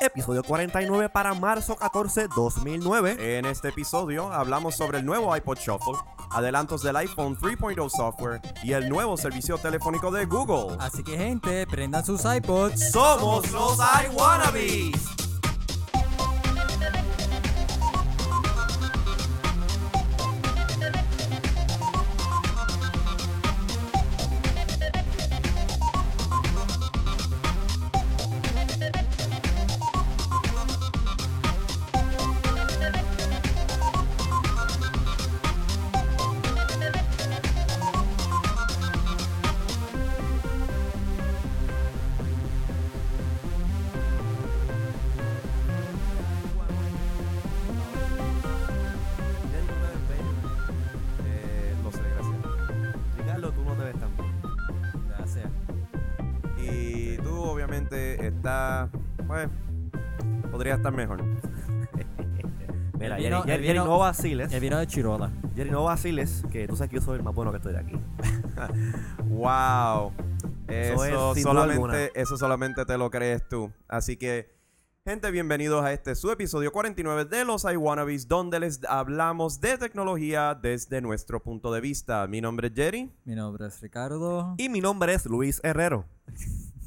episodio 49 para marzo 14, 2009. En este episodio hablamos sobre el nuevo iPod Shuffle, adelantos del iPhone 3.0 software y el nuevo servicio telefónico de Google. Así que gente, prendan sus iPods. Somos los iWannabes. No vaciles. El vino de Chirola. Jerry, no vaciles, que tú sabes que yo soy el más bueno que estoy de aquí. Wow. Eso es, solamente, eso solamente te lo crees tú. Así que, gente, bienvenidos a este su episodio 49 de los iWannabes, donde les hablamos de tecnología desde nuestro punto de vista. Mi nombre es Jerry. Mi nombre es Ricardo. Y mi nombre es Luis Herrero.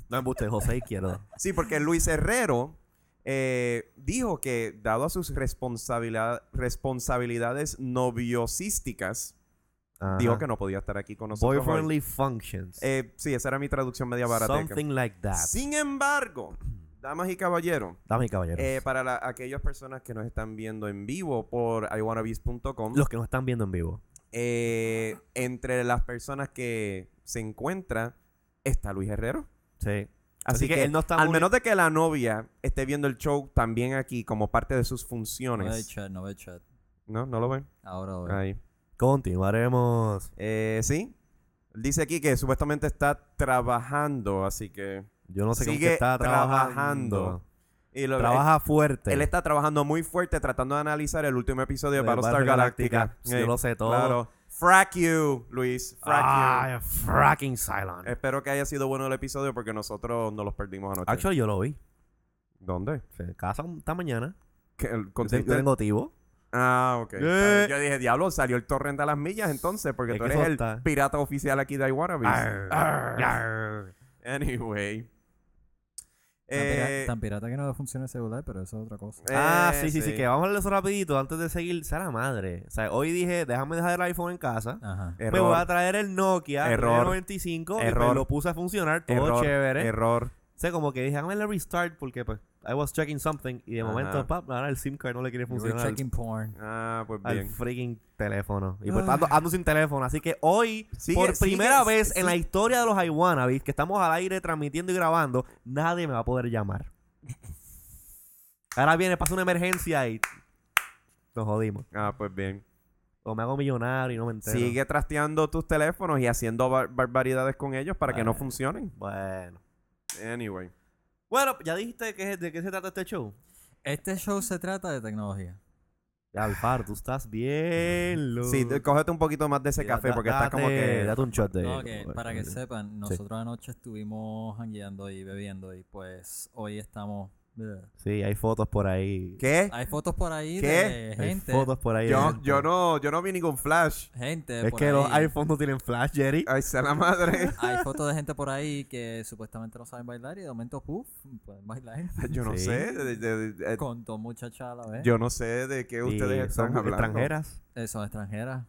No me guste, José Izquierdo. Sí, porque Luis Herrero eh, dijo que, dado a sus responsabilidad- responsabilidades noviosísticas, Ajá. dijo que no podía estar aquí con nosotros. Boyfriendly functions. Eh, sí, esa era mi traducción media barata. Something like that. Sin embargo, damas y caballeros, Dame, caballero. eh, para la- aquellas personas que nos están viendo en vivo por iwannabes.com, Los que nos están viendo en vivo. eh, entre las personas que se encuentra está Luis Herrero. Sí. Así, que, él no está al menos de que la novia esté viendo el show también aquí como parte de sus No ve funciones. chat, no ve chat. ¿No? ¿No lo ven? Ahora lo veo. Ahí. Continuaremos. Eh, sí. Él dice aquí que supuestamente está trabajando, así que... Yo no sé cómo Sigue que está trabajando. trabajando. Y lo- Trabaja fuerte. Él está trabajando muy fuerte tratando de analizar el último episodio de, De Battlestar. Galactica. Yo lo sé todo. Claro. Frack you, Luis. Frack Ah, fracking silent. you. Espero que haya sido bueno el episodio porque nosotros nos los perdimos anoche. Actually, yo lo vi. ¿Dónde? En casa esta mañana. ¿Que el- tengo tivo. Ah, ok. Eh. Yo dije, diablo, salió el torrent a las millas entonces porque Es tú eres el pirata oficial aquí de arr. Anyway. Eh, tan pirata que no funciona el celular, pero eso es otra cosa. Ah, eh, sí, sí, sí, que vamos a hablar de eso rapidito antes de seguir. Sea la madre. O sea, hoy dije, déjame dejar el iPhone en casa. Ajá. Me voy a traer el Nokia Error. 95 y pues lo puse a funcionar, todo Error. chévere. Error. O sea, como que dije, déjame darle restart porque pues I was checking something y de Ajá. momento, pap, ahora el SIM card no le quiere You were funcionar al, checking porn. Ah, pues al bien. freaking teléfono. Y pues ando, ando sin teléfono. Así que hoy, Sigue- por sigue- primera vez en la historia de los iWannabes, que estamos al aire transmitiendo y grabando, nadie me va a poder llamar. Ahora viene, pasa una emergencia y nos jodimos. Ah, pues bien. O me hago millonario y no me entero. Sigue trasteando tus teléfonos y haciendo bar- barbaridades con ellos para que no funcionen. Bueno. Anyway. Bueno, ya dijiste que, de qué se trata este show. Este show se trata de tecnología. Ya, Alfaro, tú estás bien, loco. Sí, te- cógete un poquito más de ese café da- porque está como que... Date un shot de... No, que para que sepan, nosotros anoche estuvimos jangueando y bebiendo y pues hoy estamos... Sí, hay fotos por ahí. ¿Qué? Hay fotos por ahí ¿Qué? de Hay gente. fotos por ahí. Yo, gente. yo, no, yo no vi ningún flash. Gente Es por que los iPhones no tienen flash, Jerry. Ay, sea la madre. Hay fotos de gente por ahí que supuestamente no saben bailar y de momento, puff, pueden bailar. Yo no Sí. sé. de- de- de- Con dos muchachas a la vez. yo no sé de qué Y ustedes están son hablando. extranjeras. Eh, son extranjeras.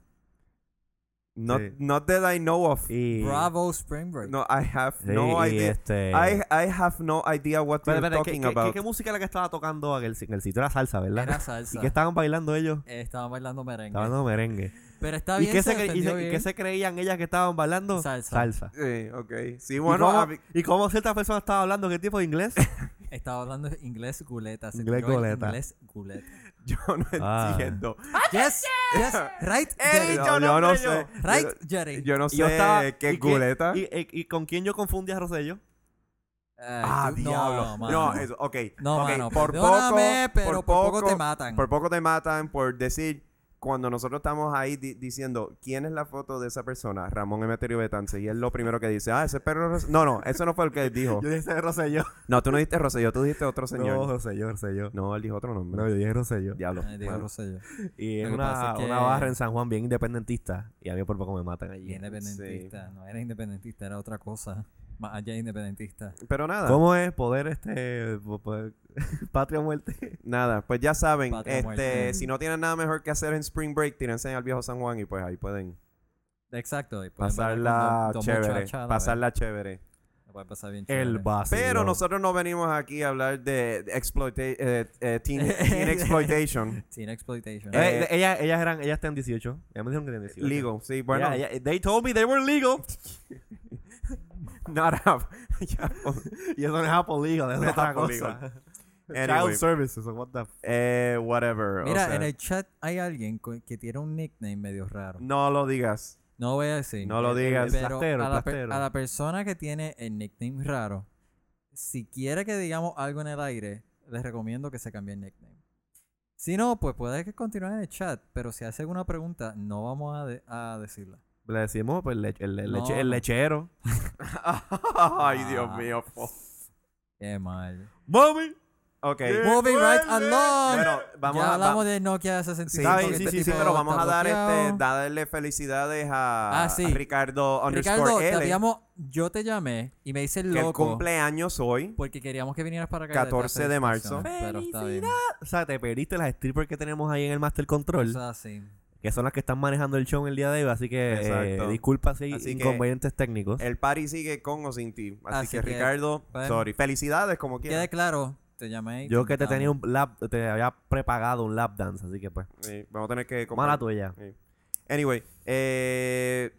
Not, Sí. not that I know of. Y... Bravo Spring Break. No, I have Sí, no y idea. este... I, I have no idea what Espera, you're ¿qué, talking qué- about. qué- qué música era la que estaba tocando en el, en el sitio? Era salsa, ¿verdad? Era salsa. ¿Y qué estaban bailando ellos? Eh, estaban bailando merengue. Estaban bailando merengue. Pero está ¿Y bien, qué se, se, y se- bien. qué se creían ellas que estaban bailando? Salsa. Salsa. Sí, ok. Sí, ¿Y, bueno, cómo, a mí- ¿Y cómo ciertas personas estaban hablando? ¿Qué tipo de inglés? Estaba hablando inglés guleta. se Inglés guleta. Inglés guleta. yo no Ah. entiendo. Yes, yes, right, Ey, Jerry. yo no, hombre, sé. Right, Yo, Jerry. yo no Y sé yo estaba- qué ¿y es guleta. ¿Y, y, y con quién yo confundí a Rosello? Ay, ah, tú- diablo. No, No, eso, ok. No, ok, mano, por poco, pero por por poco poco te matan. Por poco te matan por decir cuando nosotros estamos ahí di- diciendo quién es la foto de esa persona, Ramón Emeterio Betance, y él lo primero que dice, ah, ese perro. Ros-". No, no, eso no fue el que él dijo. Yo dije Rosselló. No, tú no dijiste Rosselló, tú dijiste otro No, señor. Rosselló, Rosselló. No, él dijo otro nombre. No, yo dije Rosselló. Diablo. Digo, Bueno. Rosselló. Y es una, que- una barra en San Juan bien independentista. Y a mí por poco me matan allí. Y independentista. No era independentista, era otra cosa. Más allá de independentista. Pero nada. ¿Cómo es poder este poder- patria muerte? Nada, pues ya saben, Patria este, muerte. si no tienen nada mejor que hacer en Spring Break, tírense al viejo San Juan y pues ahí pueden Exacto. y con pasarla dos- dos chévere. Pasarla chévere. Pasar bien El básico. Pero nosotros no venimos aquí a hablar de exploita eh, eh, teen, teen exploitation. Teen exploitation. Eh, Eh, ellas, ellas eran, ellas están 18. Ellas me dijeron que tenían 18. Legal, sí, bueno. Yeah, yeah, they told me they were legal. Not y eso no es Apple legal, eso No es otra Apple cosa. legal. Child services, what the f- eh, whatever. o Mira, sea, en el chat hay alguien que tiene un nickname medio raro. No lo digas. No voy a decir. No lo el digas. Pero plastero, a, la per- plastero. a la persona que tiene el nickname raro, si quiere que digamos algo en el aire, les recomiendo que se cambie el nickname. Si no, pues puede que continúe en el chat, pero si hace alguna pregunta, no vamos a, de- a decirla. Le decimos pues, el, lech- el, el No, leche- el lechero. Ay, Dios Ah. mío. po. Qué mal. Mami. Ok. Moving right along. Bueno, vamos ya a... hablamos va- de Nokia Sí, 65. sí, que sí, este sí, sí, tipo pero vamos a dar este, darle felicidades a, Ah, sí. a Ricardo underscore Ricardo, te habíamos, yo te llamé y me hice el que el loco cumpleaños hoy. porque queríamos que vinieras para acá. desde 14 hace de marzo. Pero está bien. O sea, te perdiste las strippers que tenemos ahí en el Master Control. Eso es así. Que son las que están manejando el show en el día de hoy. Así que eh, disculpa si hay Así que inconvenientes técnicos. El party sigue con o sin ti. Así, Así que, que, Ricardo, pues, sorry. Felicidades como Quede quieras. claro, te llamé. y Yo que te tenía un lap, te había prepagado un lap dance, así que pues. Sí, vamos a tener que comprar- Mala tuya. Sí. Anyway, eh,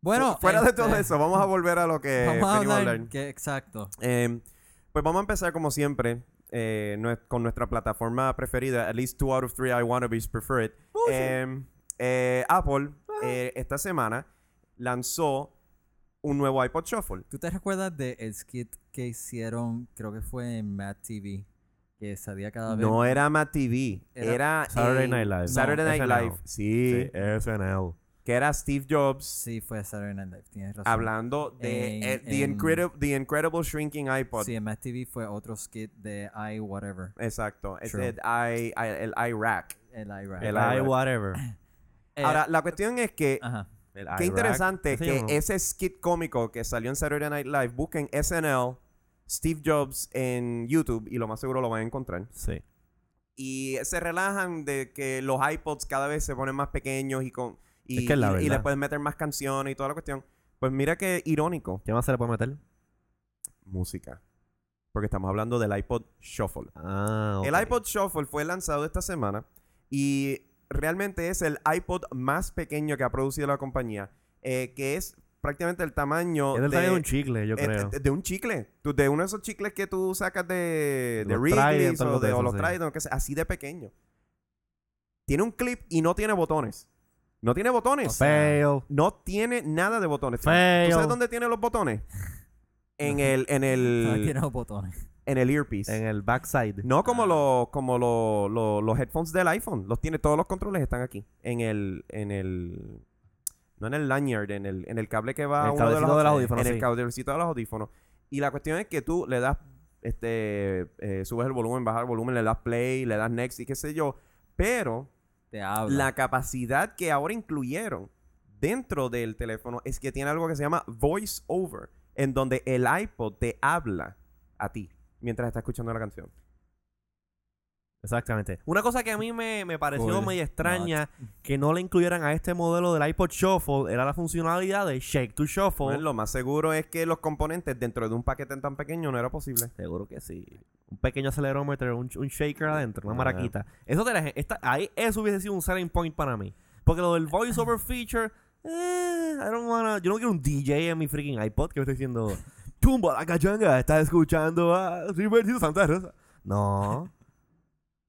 Bueno, fu- fuera de este, todo eso, vamos a volver a lo que vamos a venimos a hablar. hablar. Que, exacto. Eh, pues vamos a empezar como siempre eh, con nuestra plataforma preferida. At least two out of three I wannabes prefer it. Eh, eh, Apple eh, esta semana lanzó un nuevo iPod Shuffle. ¿Tú te recuerdas del skit que hicieron, creo que fue en Mad TV? Que salía cada vez. No era Matt TV, Era era, Saturday Night Live. Saturday No, Night SNL. Live, sí, SNL. Que era Steve Jobs Sí, fue Saturday Night Live, tienes razón. hablando de En- eh, the, incredible, the Incredible Shrinking iPod. Sí, en Mad TV fue otro skit de I whatever. Exacto, es el, i, i- el iRack. El. El El I whatever. Eh, Ahora, la cuestión es que Ajá. El Qué interesante ¿Ese que ese skit cómico que salió en Saturday Night Live, busquen SNL, Steve Jobs en YouTube y lo más seguro lo van a encontrar. Sí. Y se relajan de que los iPods cada vez se ponen más pequeños y con y, Es que es la y- y verdad. le pueden meter más canciones y toda la cuestión. Pues mira qué irónico. ¿Qué más se le puede meter? Música. Porque estamos hablando del iPod Shuffle. Ah. El iPod Shuffle fue lanzado esta semana y realmente es el iPod más pequeño que ha producido la compañía, eh, que es prácticamente el tamaño Es del tamaño de un chicle, yo eh, creo. de, de un chicle. De uno de esos chicles que tú sacas de, de Wrigley's o, de, de o los que así de pequeño. Tiene un clip y no tiene botones. No tiene botones. Fail. no tiene nada de botones. ¿Tú sabes dónde tiene los botones? En el, en no el, tiene los botones. en el earpiece. En el backside. No como, Ah. los como lo- lo- los headphones del iPhone. Los tiene, todos los controles están aquí. En el, en el, no en el lanyard, en el, en el cable que va En el a uno de los, del audífono, En el cablecito de los audífonos. Y la cuestión es que tú le das, este, eh, subes el volumen, bajas el volumen, le das play, le das next y qué sé yo. Pero La capacidad que ahora incluyeron dentro del teléfono es que tiene algo que se llama voice over, en donde el iPod te habla a ti mientras está escuchando la canción. Exactamente. Una cosa que a mí me, me pareció medio extraña que no le incluyeran a este modelo del iPod Shuffle era la funcionalidad de Shake to Shuffle. Bueno, lo más seguro es que los componentes dentro de un paquete tan pequeño no era posible. Seguro que sí. Un pequeño acelerómetro, un, un shaker adentro, una Ah. maraquita. Eso te la, esta, ahí eso hubiese sido un selling point para mí. Porque lo del voiceover feature, eh, I don't wanna, yo no quiero un DJ en mi freaking iPod que me esté diciendo, tumba la cachanga, estás escuchando a Gilberto Santa Rosa. No.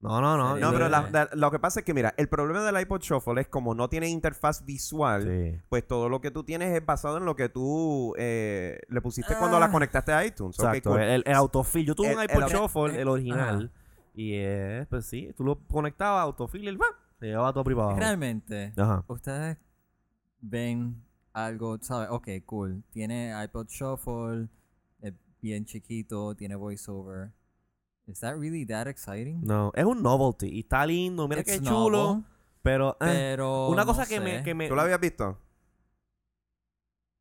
No, no, no. Sí, No, pero la- la- lo que pasa es que, mira, el problema del iPod Shuffle es como no tiene interfaz visual, Sí. pues todo lo que tú tienes es basado en lo que tú eh, le pusiste cuando la Ah. conectaste a iTunes. Ok, Exacto, cool. el, el autofill. Yo tuve El- un el iPod auto- Shuffle, eh, el original. Y eh, pues sí, tú lo conectabas, autofill y el ¡bam! Se llevaba todo privado. Realmente, Ajá. ustedes ven algo, ¿sabes? Ok, cool. Tiene iPod Shuffle, es bien chiquito, tiene voiceover. Is that really that exciting? No, es un novelty. Y está lindo, mira It's qué chulo. novel, Pero, eh, pero una no cosa que me, que me- ¿Tú lo habías visto?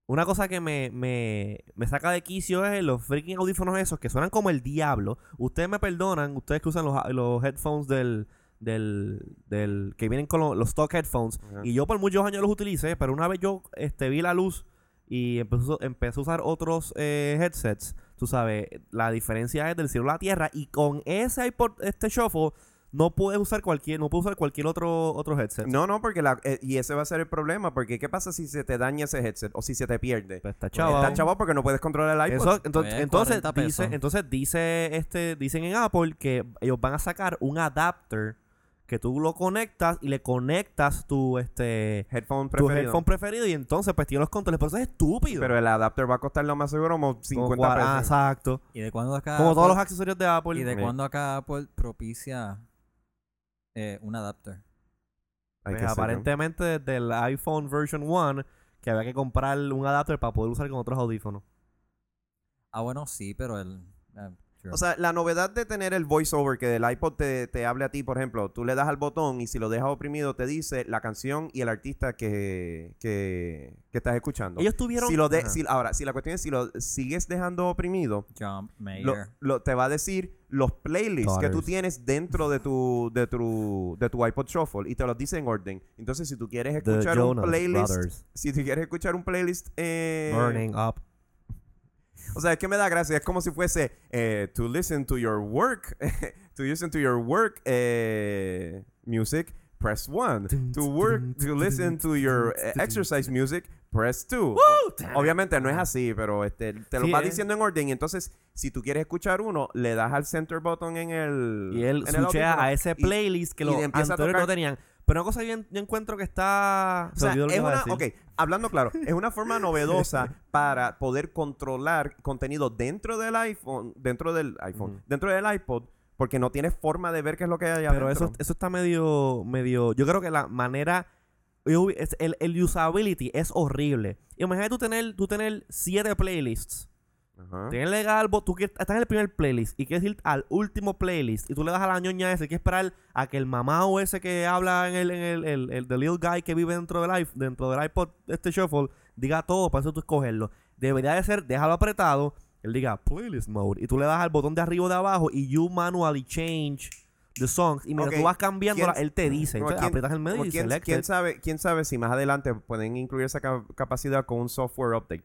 Una cosa que me, me, me saca de quicio es los freaking audífonos esos que suenan como el diablo. Ustedes me perdonan, ustedes que usan los, los headphones del, del, del que vienen con lo- los stock headphones. Y yo por muchos años los utilicé, pero una vez yo este, vi la luz y empezó, empecé a usar otros eh, headsets. Tú sabes, la diferencia es del cielo a la tierra. Y con ese iPod, este shuffle, no puedes usar cualquier, no puedes usar cualquier otro, otro headset. No, no, porque la, eh, y ese va a ser el problema, porque ¿qué pasa si se te daña ese headset o si se te pierde? Pues está chaval. Está chavo porque no puedes controlar el iPod. Eso, entonces, Pues, entonces 40 dice, entonces dice este, dicen en Apple que ellos van a sacar un adapter que tú lo conectas y le conectas tu este Headphone tu preferido. headphone preferido y entonces pues tiene los controles, pero eso es estúpido. Pero el adapter va a costar lo más seguro como Como 50 cua- pesos. ah, exacto. ¿Y de cuándo acá Como todos los accesorios de Apple. ¿Y de cuándo acá Apple propicia eh, un adapter? Pues, que ser, ¿no? aparentemente desde el iPhone version 1 que había que comprar un adapter para poder usar con otros audífonos. Ah, bueno, sí, pero el... O sea, la novedad de tener el voiceover, que el iPod te, te hable a ti, por ejemplo, tú le das al botón y si lo dejas oprimido te dice la canción y el artista que, que, que estás escuchando. Ellos tuvieron Si lo de- si- ahora, si la cuestión es si lo sigues dejando oprimido, Jump lo, lo- te va a decir los playlists que tú Daughters. tienes dentro de tu, de tu, de tu iPod Shuffle y te los dice en orden. Entonces, si tú quieres The escuchar un Jonas playlist, Brothers. si tú quieres escuchar un playlist, eh, Burning Up. O sea, es que me da gracia. Es como si fuese eh, to listen to your work, to listen to your work eh, music, press one. To work, to listen to your eh, exercise music, press two. Obviamente no es así, pero este, te lo Sí, va diciendo en orden. Y entonces, si tú quieres escuchar uno, le das al center button en el. Y él en el a ese y- playlist que y los empieza a anteriores no tenían. Pero una cosa que yo, yo encuentro que está... O se sea, es una, ok, hablando claro, es una forma novedosa para poder controlar contenido dentro del iPhone, dentro del iPhone, dentro del iPod, porque no tienes forma de ver qué es lo que hay Pero adentro. eso, eso está medio, medio... Yo creo que la manera... El, el usability es horrible. Imagínate tú tener, tú tener siete playlists. Ajá. Tienes legal, tú quieres- estás en el primer playlist y quieres ir al último playlist y tú le das a la ñoña ese, que esperar a que el mamá ese que habla en el, en el, el, el- the little guy que vive dentro del iPhone, dentro del iPod, este shuffle, diga todo para eso tú escogerlo. Debería de ser, déjalo apretado, él diga playlist mode y tú le das al botón de arriba o de abajo y you manually change the songs y mientras tú vas cambiándola, ¿quién- él te dice. Entonces aprietas el medio y quién, quién sabe, quién sabe si más adelante pueden incluir esa ca- capacidad con un software update.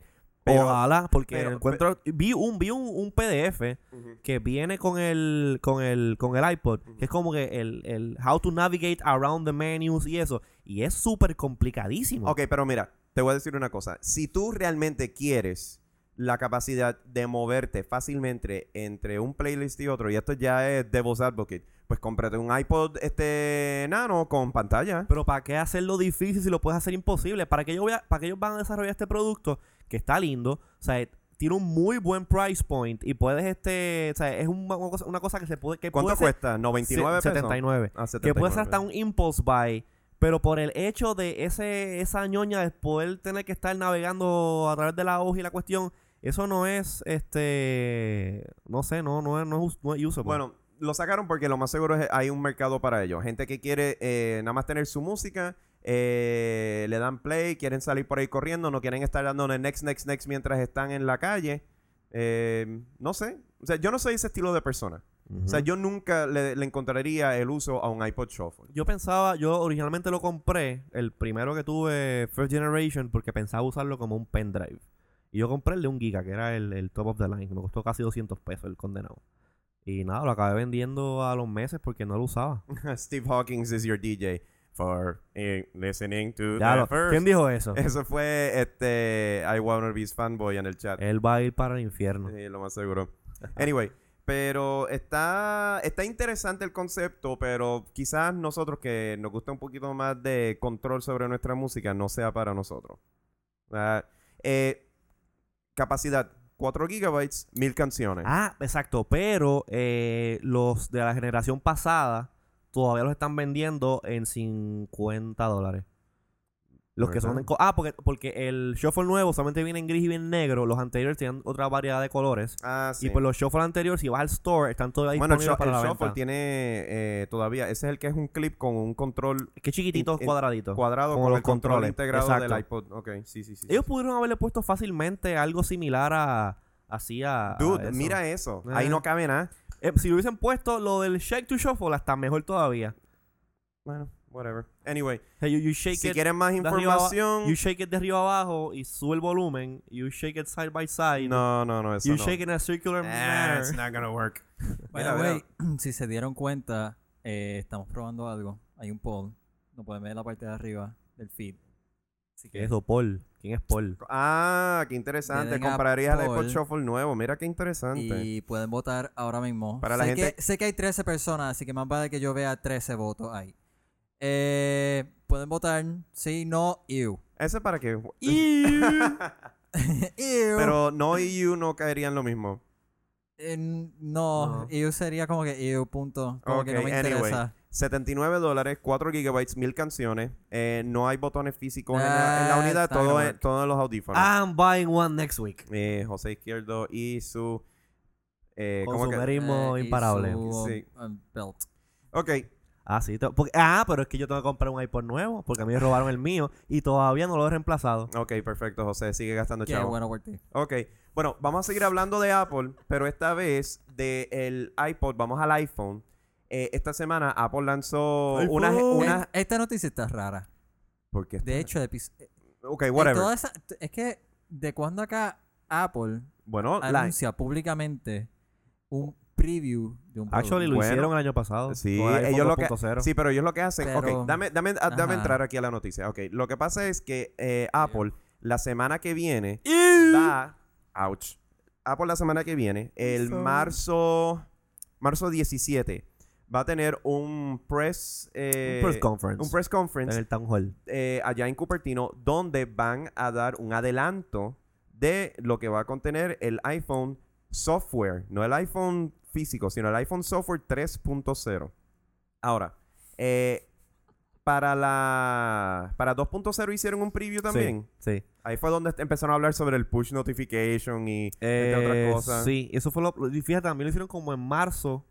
Pero- Ojalá, porque pero- encuentro, vi un, vi un, un PDF que viene con el con el con el iPod, que es como que el, el how to navigate around the menus y eso, y es súper complicadísimo. Ok, pero mira, te voy a decir una cosa. Si tú realmente quieres la capacidad de moverte fácilmente entre un playlist y otro, y esto ya es Devil's Advocate, pues cómprate un iPod este nano con pantalla. Pero ¿para qué hacerlo difícil si lo puedes hacer imposible? ¿Para qué, yo voy a- para qué ellos van a desarrollar este producto que está lindo? O sea, tiene un muy buen price point y puedes, este, o sea, es una cosa, una cosa que se puede... Que ¿Cuánto puede cuesta? ¿99 pesos? 79. Ah, Que puede ser 79. hasta un impulse buy. Pero por el hecho de ese esa ñoña de poder tener que estar navegando a través de la hoja y la cuestión, eso no es, este, no sé, no, no es, no es, no es usable. Bueno, lo sacaron porque lo más seguro es que hay un mercado para ello. Gente que quiere eh, nada más tener su música, eh, le dan play, quieren salir por ahí corriendo, no quieren estar dándole next, next, next mientras están en la calle. Eh, no sé. O sea, yo no soy ese estilo de persona. O sea, yo nunca le, le encontraría el uso a un iPod Shuffle. Yo pensaba, yo originalmente lo compré, el primero que tuve, First Generation, porque pensaba usarlo como un pendrive. Y yo compré el de un giga, que era el, el top of the line, que me costó casi 200 pesos el condenado. Y nada, lo acabé vendiendo a los meses porque no lo usaba. Steve Hawkins is your DJ for listening to Ya the first. ¿Quién dijo eso? Eso fue este I Wanna Be Fanboy en el chat. Él va a ir para el infierno. Sí, lo más seguro. Anyway, pero está, está interesante el concepto, pero quizás nosotros que nos gusta un poquito más de control sobre nuestra música no sea para nosotros. Eh, capacidad 4 gigabytes, 1000 canciones. Ah, exacto. Pero eh, los de la generación pasada todavía los están vendiendo en 50 dólares. Los que son en Ah, porque, porque el Shuffle nuevo solamente viene en gris y bien negro. Los anteriores tienen otra variedad de colores. Ah, sí. Y pues los Shuffle anteriores, si vas al store, están todavía bueno, disponibles para el la shuffle venta. tiene eh, todavía. Ese es el que es un clip con un control Qué chiquititos en- cuadraditos. cuadrado Como con los el control controles. integrado Exacto. del iPod. Ok, sí, sí, sí. Ellos sí. pudieron haberle puesto fácilmente algo similar a... Así a... a Dude, eso. mira eso. Ahí Eh. no cabe nada. Eh, si hubiesen puesto lo del Shake to Shuffle, hasta mejor todavía. Bueno, whatever. Anyway, Hey, you, you shake si it quieren más información. You shake it de arriba abajo y sube el volumen. You shake it side by side. No, no, no, eso you no. shake it in a circular manner. it's not gonna work. By the way, si se dieron cuenta, eh, estamos probando algo. Hay un poll. No pueden ver la parte de arriba del feed. Así ¿Qué es Paul? ¿Quién es Paul? Ah, qué interesante. den a Comprarías el iPod Paul. Shuffle nuevo. Mira qué interesante. Y pueden votar ahora mismo. Para la sé, gente- que, sé que hay 13 personas, así que más vale que yo vea 13 votos ahí. Eh, pueden votar sí, no, ew. ¿Ese para qué? ew. Pero no y you no caería en lo mismo. Eh, no, No. ew sería como que ew, punto. Como que no me anyway. interesa. 79 dólares, 4 gigabytes, 1000 canciones. Eh, no hay botones físicos en, la, en la Ah, unidad, está todo, gonna en, todo los audífonos. I'm buying one next week. Eh, José Izquierdo y su... Eh, ¿cómo que? Consumerismo Eh, y imparable. su, Sí. um, belt. Ok, Ah, sí. porque- ah, pero es que yo tengo que comprar un iPod nuevo porque a mí me robaron el mío y todavía no lo he reemplazado. ok, perfecto, José. Sigue gastando Qué chavo. bueno por ti. Ok, bueno, vamos a seguir hablando de Apple, pero esta vez del iPod, vamos al iPhone. Eh, esta semana Apple lanzó iPhone. una... una Eh, Esta noticia está rara. porque De hecho, episo- eh, Ok, whatever. toda esa- es que de cuando acá Apple Bueno, la, anuncia públicamente un preview de un Actually, lo producto. Bueno, hicieron el año pasado. Sí, ellos lo que, 2.0. sí, pero ellos lo que hacen. Pero- ok, dame, dame, ah, dame entrar aquí a la noticia. Ok, lo que pasa es que eh, Apple la semana que viene da. Ouch. Apple la semana que viene, el Sorry. marzo. Marzo 17, va a tener un press. eh, un press conference. un press conference en el Town Hall. eh, allá en Cupertino, donde van a dar un adelanto de lo que va a contener el iPhone software, no el iPhone físico, sino el iPhone software 3.0. Ahora, eh, para la para 2.0 hicieron un preview también. Sí. sí. Ahí fue donde empezaron a hablar sobre el push notification y Eh, otras cosas. Sí, eso fue lo. y Fíjate, también lo hicieron como en marzo.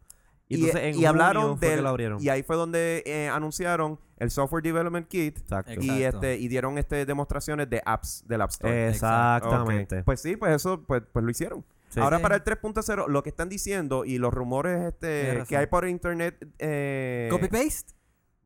Y, Y, entonces en y junio hablaron del abrieron. y ahí fue donde eh, anunciaron el software development kit Exacto. Exacto. y este y dieron este demostraciones de apps del App Store. Exactamente. Pues sí, pues eso pues, pues lo hicieron. Sí. Ahora para el 3.0, lo que están diciendo y los rumores este que hay por internet, eh, Copy paste.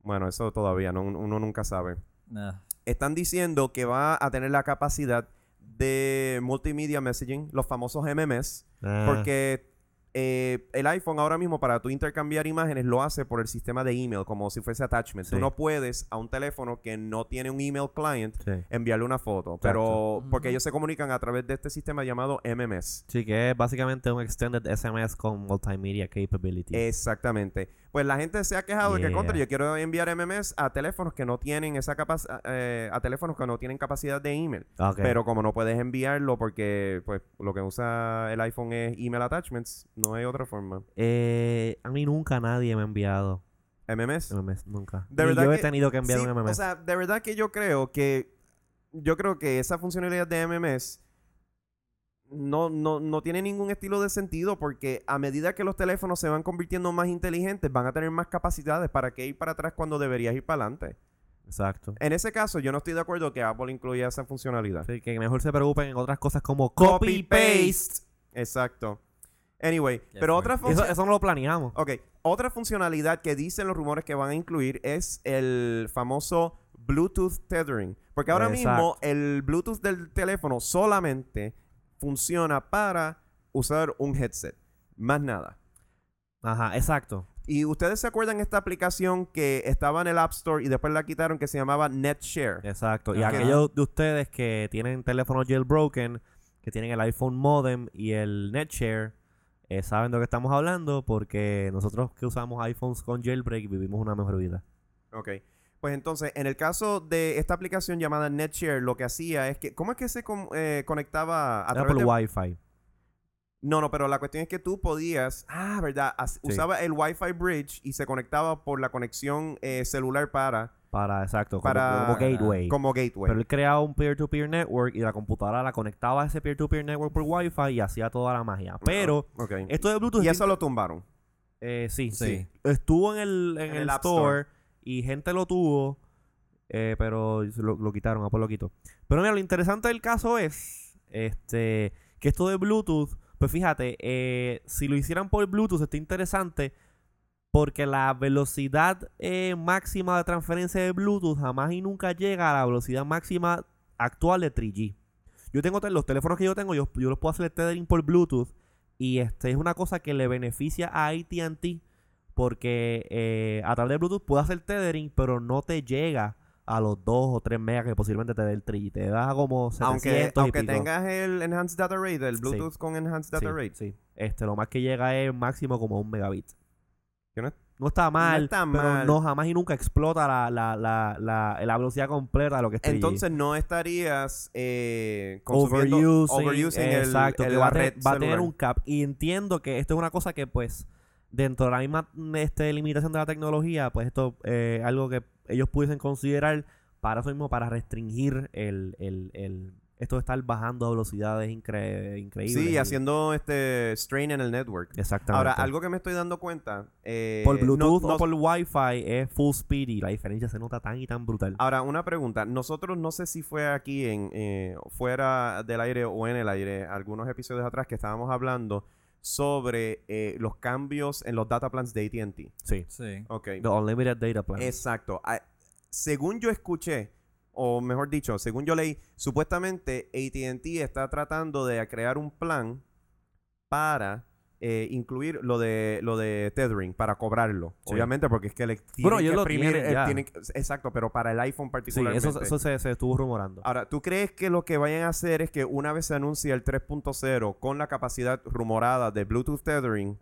bueno, eso todavía no, uno nunca sabe. Nah. Están diciendo que va a tener la capacidad de multimedia messaging, los famosos MMS, Ah. porque eh, el iPhone ahora mismo para tú intercambiar imágenes lo hace por el sistema de email, como si fuese attachment. Tú Sí. no puedes a un teléfono que no tiene un email client Sí. enviarle una foto, pero porque ellos se comunican a través de este sistema llamado MMS. Sí, que es básicamente un extended SMS con multimedia capability. Exactamente. Pues la gente se ha quejado de que contra yo quiero enviar MMS a teléfonos que no tienen esa capacidad a teléfonos que no tienen capacidad de email. Pero como no puedes enviarlo porque pues lo que usa el iPhone es email attachments, no hay otra forma. Eh, a mí nunca nadie me ha enviado MMS. MMS, nunca. De verdad yo he tenido que enviar Sí, un MMS. O sea, de verdad que yo creo que yo creo que esa funcionalidad de MMS no, no, no tiene ningún estilo de sentido porque a medida que los teléfonos se van convirtiendo más inteligentes, van a tener más capacidades. ¿Para qué ir para atrás cuando deberías ir para adelante? Exacto. En ese caso, yo no estoy de acuerdo que Apple incluya esa funcionalidad. Sí, que mejor se preocupen en otras cosas como Copy-paste. Exacto. Anyway, pero otra. Eso, eso no lo planeamos. Ok, otra funcionalidad que dicen los rumores que van a incluir es el famoso Bluetooth tethering. Porque ahora mismo el Bluetooth del teléfono solamente funciona para usar un headset. Más nada. Ajá, exacto. Y ustedes se acuerdan esta aplicación que estaba en el App Store y después la quitaron que se llamaba NetShare. Exacto. Y aquellos de ustedes que tienen teléfonos jailbroken, que tienen el iPhone modem y el NetShare, eh, saben de lo que estamos hablando porque nosotros que usamos iPhones con jailbreak vivimos una mejor vida. Ok. Pues entonces, en el caso de esta aplicación llamada NetShare, lo que hacía es que... ¿Cómo es que se eh, conectaba a Era través por de... Wi-Fi. No, no, pero la cuestión es que tú podías, ah, ¿verdad? As- Sí. Usaba el Wi-Fi bridge y se conectaba por la conexión eh, celular para, Para, exacto, como- para como, gateway. Como gateway. Pero él creaba un peer-to-peer network y la computadora la conectaba a ese peer-to-peer network por Wi-Fi y hacía toda la magia. Pero Ok. esto de Bluetooth... Y es eso lo tumbaron. Eh, sí, sí, Sí. Estuvo en el, en En el, el App store, Store. Y gente lo tuvo, eh, pero lo, lo quitaron, Apple lo quitó. Pero mira, lo interesante del caso es este que esto de Bluetooth, pues fíjate, eh, si lo hicieran por Bluetooth está interesante porque la velocidad eh, máxima de transferencia de Bluetooth jamás y nunca llega a la velocidad máxima actual de 3G. Yo tengo te- los teléfonos que yo tengo, yo, yo los puedo hacer tethering por Bluetooth y este es una cosa que le beneficia a AT&T porque eh, a través de Bluetooth puedes hacer tethering, pero no te llega a los 2 o 3 megas que posiblemente te dé el 3G. Te da como 700 Aunque, y aunque pico. tengas el Enhanced Data Rate, el Sí. Bluetooth con Enhanced Data sí, Rate. sí. Este, lo más que llega es máximo como un megabit. No es- No está mal, está pero mal. no jamás y nunca explota la, la, la, la, velocidad completa de lo que es 3G. Entonces no estarías eh, overusing, overusing el- exacto, el- que la va, a va a tener un cap. Y entiendo que esto es una cosa que, pues, dentro de la misma este, limitación de la tecnología, pues esto es algo que ellos pudiesen considerar para eso mismo, para restringir el, el, el esto de estar bajando a velocidades incre- increíbles. Sí, haciendo este strain en el network. Exactamente. Ahora, algo que me estoy dando cuenta. eh, por no- Bluetooth no- o por Wi-Fi es full speed y la diferencia se nota tan y tan brutal. Ahora, una pregunta. Nosotros no sé si fue aquí en eh, fuera del aire o en el aire, algunos episodios atrás que estábamos hablando sobre eh, los cambios en los data plans de AT&T. Sí. Sí. Ok. The Unlimited Data Plan. Exacto. Ah, según yo escuché, o mejor dicho, según yo leí, supuestamente ATT está tratando de crear un plan para eh, incluir lo de lo de tethering, para cobrarlo. Sí. Obviamente, porque es que le tienen Bueno, que tienen eh, exacto, pero para el iPhone sí, particularmente. eso, eso se, se estuvo rumorando. Ahora, ¿tú crees que lo que vayan a hacer es que una vez se anuncie el 3.0 con la capacidad rumorada de Bluetooth Tethering,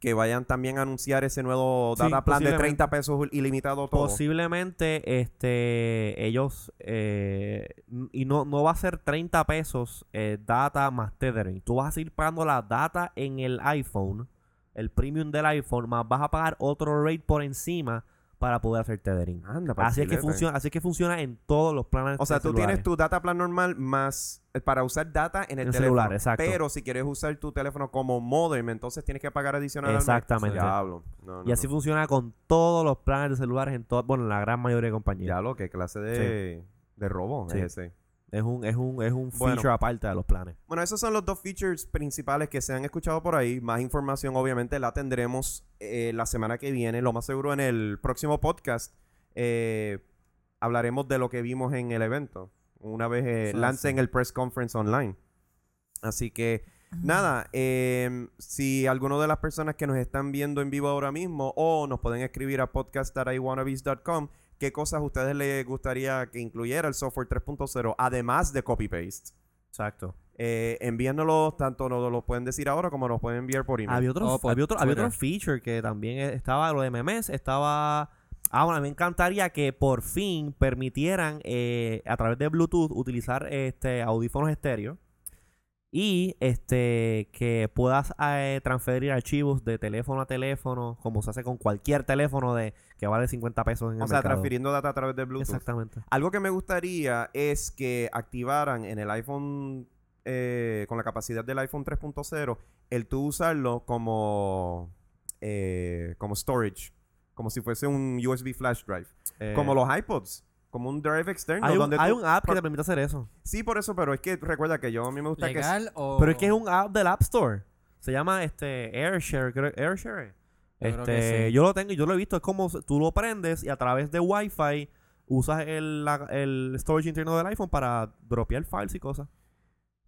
que vayan también a anunciar ese nuevo Sí, data plan de posiblemente. 30 pesos ilimitado todo? Posiblemente este ellos eh, y no, no va a ser 30 pesos eh, data más tethering. Tú vas a seguir pagando la data en el iPhone, el premium del iPhone, más vas a pagar otro rate por encima para poder hacer tethering. Anda, Así es que funciona, así es que funciona en todos los planes O sea, tú celulares. tienes tu data plan normal más eh, para usar data en el, En teléfono. celular, exacto. Pero si quieres usar tu teléfono como modem, entonces tienes que pagar adicional. al. Exactamente. No, no, Y así no. funciona con todos los planes de celulares en todo, bueno, en la gran mayoría de compañías. Diablo, qué clase de, de robo Sí. es ese. Es un es un es un Bueno. feature aparte de los planes. Bueno, esos son los dos features principales que se han escuchado por ahí. Más información, obviamente, la tendremos eh, la semana que viene. Lo más seguro en el próximo podcast eh, hablaremos de lo que vimos en el evento. Una vez eh, lancen el press conference online. Así que, nada, em, si alguno de las personas que nos están viendo en vivo ahora mismo o nos pueden escribir a podcast.iwannabes.com qué cosas a ustedes les gustaría que incluyera el software 3.0 además de copy-paste. Exacto. Eh, enviándolos, tanto nos lo pueden decir ahora como nos pueden enviar por email. Había otro, O por había otro, había otro feature que también eh, estaba, lo de memes, estaba... Ah, bueno, me encantaría que por fin permitieran eh, a través de Bluetooth utilizar este audífonos estéreo y este que puedas eh, transferir archivos de teléfono a teléfono como se hace con cualquier teléfono de que vale 50 pesos en o el sea, mercado. transfiriendo data a través de Bluetooth. Exactamente. Algo que me gustaría es que activaran en el iPhone, eh, con la capacidad del iPhone 3.0, el tú usarlo como, eh, como storage, como si fuese un USB flash drive. Eh, Como los iPods, como un drive externo. hay un, donde hay tú- un app que te permite hacer eso. Sí, por eso, pero es que recuerda que yo a mí me gusta que... Pero es que es un app del App Store. Se llama este AirShare, creo AirShare. Yo Este, sí. yo lo tengo y yo lo he visto, es como tú lo prendes y a través de Wi-Fi usas el, la- el storage interno del iPhone para dropear files y cosas.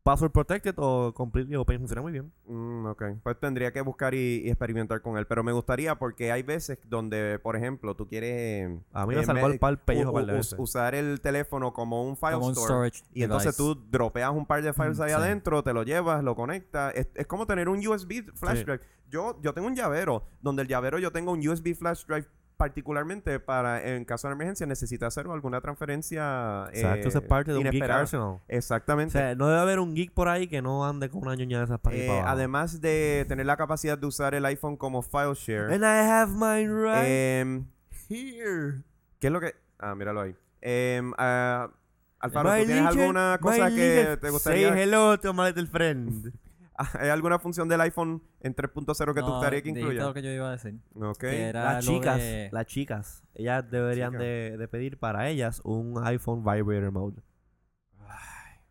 Password protected o completely open funciona muy bien. Mm, ok, pues tendría que buscar y, y experimentar con él. Pero me gustaría porque hay veces donde, por ejemplo, tú quieres... A mí me eh, salvó el par pellejo u- u- usar el teléfono como un file como un store. storage Y entonces device. tú dropeas un par de files Mm, ahí sí. adentro, te lo llevas, lo conectas. Es, es como tener un USB flash Sí. drive. Yo, yo tengo un llavero, donde el llavero yo tengo un USB flash drive particularmente para, en caso de emergencia, necesita hacer alguna transferencia. Exacto, eso eh, es parte de un geek arsenal. O Exactamente. sea, no debe haber un geek por ahí que no ande con una ñoña de esas para Eh, para abajo. además de tener la capacidad de usar el iPhone como file share, And I have mine right em, here. ¿qué es lo que...? Ah, míralo ahí. Ah, Alfaro, ¿tú tienes alguna cosa que te gustaría...? Say hello to my little friend. ¿Hay alguna función del iPhone en 3.0 que te No, gustaría que incluya? lo que yo iba a decir. Ok. que era las chicas, de- las chicas, ellas deberían de pedir para ellas un iPhone Vibrator Mode.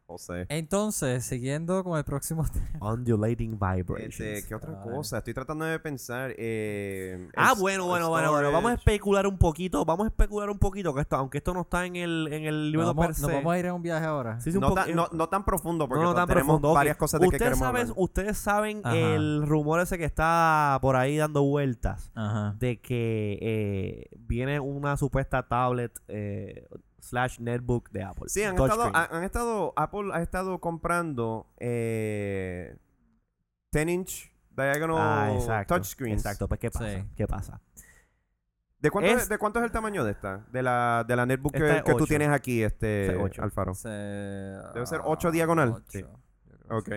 José. Entonces, siguiendo con el próximo tema. Undulating Vibrations. Este, ¿Qué otra Ay. cosa? Estoy tratando de pensar. eh, Ah, bueno, bueno, bueno, bueno. Vamos a especular un poquito. Vamos a especular un poquito. Que esto, aunque esto no está en el, en el libro ¿Nos per vamos, se. nos vamos a ir a un viaje ahora? Sí, sí, un No, tan, no, no tan profundo, porque no, no tan tenemos profundo. varias cosas de que ustedes queremos saben, hablar. Ustedes saben Ajá. el rumor ese que está por ahí dando vueltas Ajá. de que eh, viene una supuesta tablet eh, slash netbook de Apple. Sí, han estado, Touchscreen. han, han estado, Apple ha estado comprando eh, 10 inch diagonal Ah, exacto. touchscreens. Exacto, pues ¿qué pasa? Sí. ¿Qué pasa? ¿De cuánto, es, Es- de cuánto es el tamaño de esta? De la, de la netbook que, que tú tienes aquí, este. Alfaro. Se- Debe ser ah, ocho diagonal. Sí. Ok.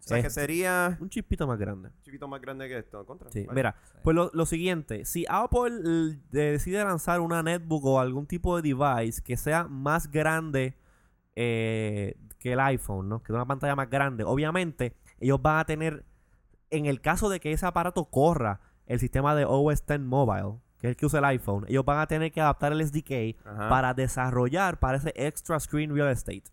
O sea, que Es- sería Un chispito más grande. un chiquito más grande que esto. Contra. Sí, Vale. mira, Sí. pues lo, lo siguiente, si Apple l- decide lanzar una netbook o algún tipo de device que sea más grande eh, que el iPhone, ¿no? Que una pantalla más grande, obviamente ellos van a tener, en el caso de que ese aparato corra el sistema de OS X Mobile, que es el que usa el iPhone, ellos van a tener que adaptar el SDK Ajá. para desarrollar para ese extra screen real estate.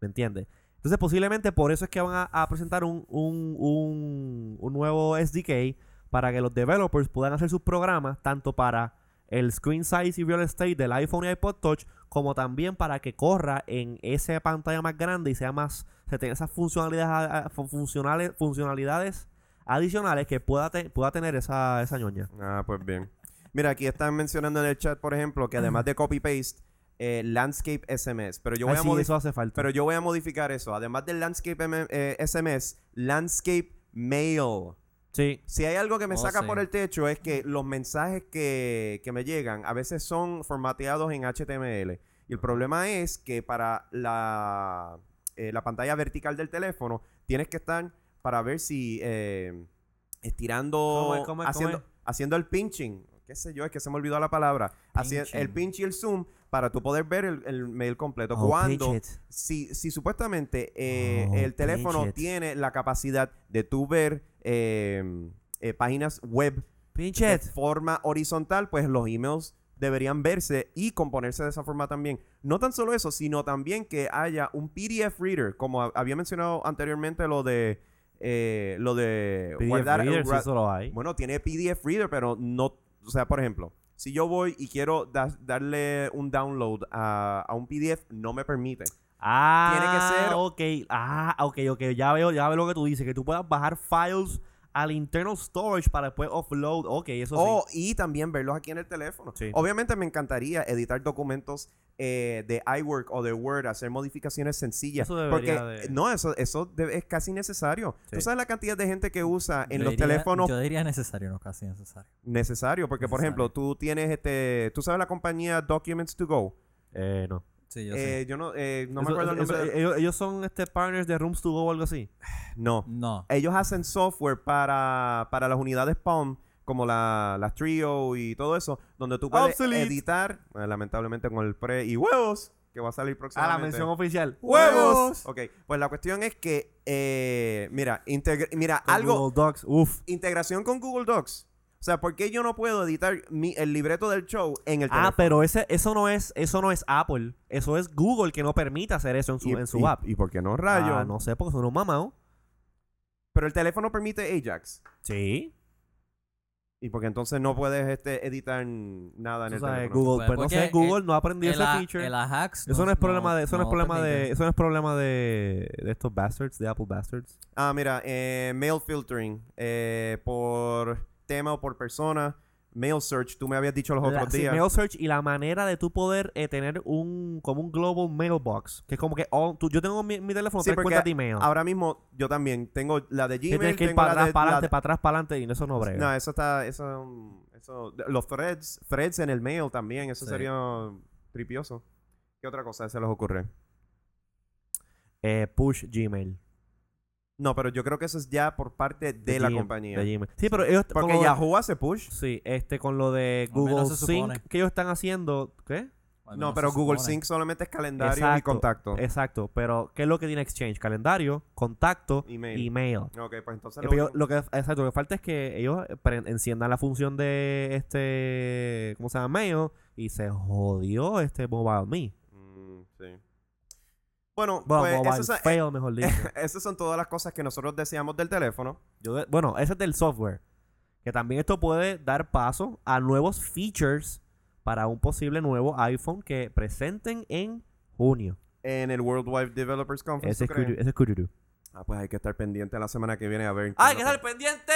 ¿Me entiendes? Entonces, posiblemente por eso es que van a, presentar un, un, un, nuevo SDK para que los developers puedan hacer sus programas, tanto para el screen size y real estate del iPhone y iPod Touch, como también para que corra en esa pantalla más grande y sea más, se tenga esas funcionalidades, funcionales, funcionalidades adicionales que pueda, pueda tener esa, esa ñoña. Ah, pues bien. Mira, aquí están mencionando en el chat, por ejemplo, que además de copy-paste, eh, Landscape SMS. Pero yo voy Ay, a sí, eso hace falta. Pero yo voy a modificar eso. Además del Landscape M- eh, SMS, Landscape Mail. sí, Si hay algo que me Oh, saca sí. por el techo es que los mensajes que, que me llegan a veces son formateados en HTML. Y el problema es que para la, eh, la pantalla vertical del teléfono tienes que estar para ver si eh, estirando, ¿Cómo es, cómo es, haciendo, haciendo el pinching. ¿Qué sé yo? Es que se me olvidó la palabra. Haci- el pinch y el zoom para tú poder ver el, el mail completo. Oh, Cuando si, si supuestamente eh, Oh, el teléfono tiene la capacidad de tú ver eh, eh, páginas web de forma horizontal, pues los emails deberían verse y componerse de esa forma también. No tan solo eso, sino también que haya un PDF reader, como ha- había mencionado anteriormente lo de eh, lo de PDF guardar reader, sí, hay. bueno, tiene PDF reader, pero no, o sea, por ejemplo, si yo voy y quiero da- darle un download a, a un PDF, no me permite. Ah, Tiene que ser- ok. Ah, ok, ok. Ya veo, ya veo lo que tú dices. Que tú puedas bajar files al internal storage para después offload. Ok, eso Oh, sí. y también verlos aquí en el teléfono. Sí. Obviamente me encantaría editar documentos eh, de iWork o de Word, hacer modificaciones sencillas. Eso porque de- no, eso, eso es casi necesario. Sí. ¿Tú sabes la cantidad de gente que usa en Yo los diría- teléfonos Yo diría necesario, no casi necesario. necesario? Porque, por ejemplo, tú tienes este. ¿Tú sabes la compañía Documents to Go? Eh, no. Sí, yo Eh, sé. yo no, eh, no Eso- me acuerdo el eso- nombre. de- ellos, ellos son este partners de Rooms to Go o algo así. No. No. Ellos hacen software para, para las unidades Palm, como la, las Trio y todo eso, donde tú puedes Obsolete. editar, eh, lamentablemente con el pre y huevos, que va a salir Ah, próximamente. la mención oficial. ¡Huevos! Ok, pues la cuestión es que, eh, mira, integra- mira Con algo, Google Docs. Uf. integración con Google Docs. O sea, ¿por qué yo no puedo editar mi- el libreto del show en el Ah, teléfono? pero ese, eso no es, eso no es Apple. Eso es Google que no permite hacer eso en su, ¿Y, en su y- app. ¿Y por qué no rayo? Ah, no sé, porque son unos mamados. Pero el teléfono permite Ajax. Sí. Y porque entonces no puedes este, editar nada en el sabes, teléfono. Google, Pues pues no sé, porque Google no ha aprendido ese feature. el Ajax Eso no es problema de, eso no es problema de, eso no es problema de, de estos bastards, de Apple bastards. Ah, mira, eh, mail filtering. eh, por tema o por persona. mail search, tú me habías dicho los La- otros sí, días. mail search y la manera de tú poder eh, tener un como un global mailbox que es como que all- tú- yo tengo mi, mi teléfono Sí, tres cuentas de email Ahora mismo yo también tengo la de Gmail, tienes que ir tengo para atrás para la adelante de- para atrás para adelante y eso no brega No, eso está eso, eso los threads, threads en el mail también, eso Sí. sería tripioso. ¿Qué otra cosa se les ocurre? Eh, push Gmail No, pero yo creo que eso es ya por parte de, la Gmail, compañía. de Gmail. sí pero ellos con Porque lo Yahoo hace push. sí este con lo de Google Sync que ellos están haciendo ¿qué? No, pero Google supone. Sync solamente es calendario y contacto. exacto pero ¿qué es lo que tiene Exchange? calendario contacto Email. email Ok, pues entonces Eh, lo lo que exacto, lo que falta es que ellos enciendan la función de este ¿cómo se llama? Mail y se jodió este Mobile Me. Bueno, Bueno, pues esas son, fail, mejor dicho. esas son todas las cosas que nosotros deseamos del teléfono. Yo de- bueno, ese es del software. Que también esto puede dar paso a nuevos features para un posible nuevo iPhone que presenten en junio. En el Worldwide Developers Conference. Ese es, ese es cururu. Ah, pues hay que estar pendiente la semana que viene a ver. ¡Ay, qué que es estar pendiente!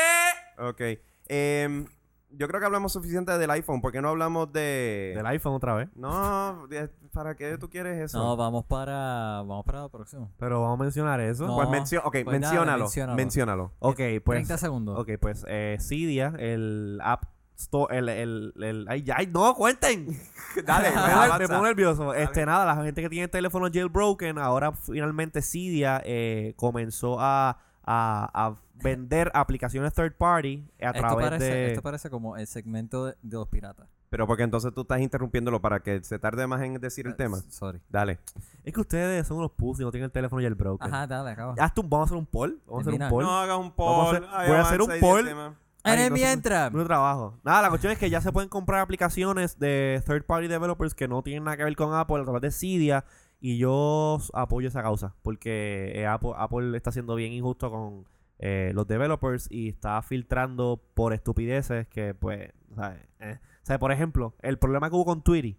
Ok. Em, yo creo que hablamos suficiente del iPhone. ¿Por qué no hablamos de...? Del iPhone otra vez. No, ¿para qué tú quieres eso? No, vamos para, vamos para la próxima. Pero vamos a mencionar eso. No. pues mencio ok, pues menciónalo, menciónalo. menciónalo. ok, pues. 30 segundos. Ok, pues eh, Cydia, el App Store, el, el, el, ay, ay, no, cuenten. Dale, me, pongo- me avanza. pongo nervioso. Este, nada, la gente que tiene teléfono jailbroken, ahora finalmente Cydia eh, comenzó a, a, a vender aplicaciones third party a esto, través parece, de... esto parece como el segmento de, de los piratas. Pero porque entonces tú estás interrumpiéndolo para que se tarde más en decir el Eh, tema. Sorry. Dale. Es que ustedes son unos pussy, no tienen el teléfono jailbroken. Ajá, dale, acaba. Hazte un- vamos a hacer un poll. Vamos a hacer un poll. No hagas un poll. hacer- Ay, voy a hacer un poll. el En el no mientras. Mucho trabajo. Nada, la cuestión es que ya se pueden comprar aplicaciones de third party developers que no tienen nada que ver con Apple a través de Cydia. Y yo apoyo esa causa. Porque eh, Apple, Apple está siendo bien injusto con eh, los developers y está filtrando por estupideces que, pues, ¿sabes? Eh. O sea, por ejemplo, el problema que hubo con Twitter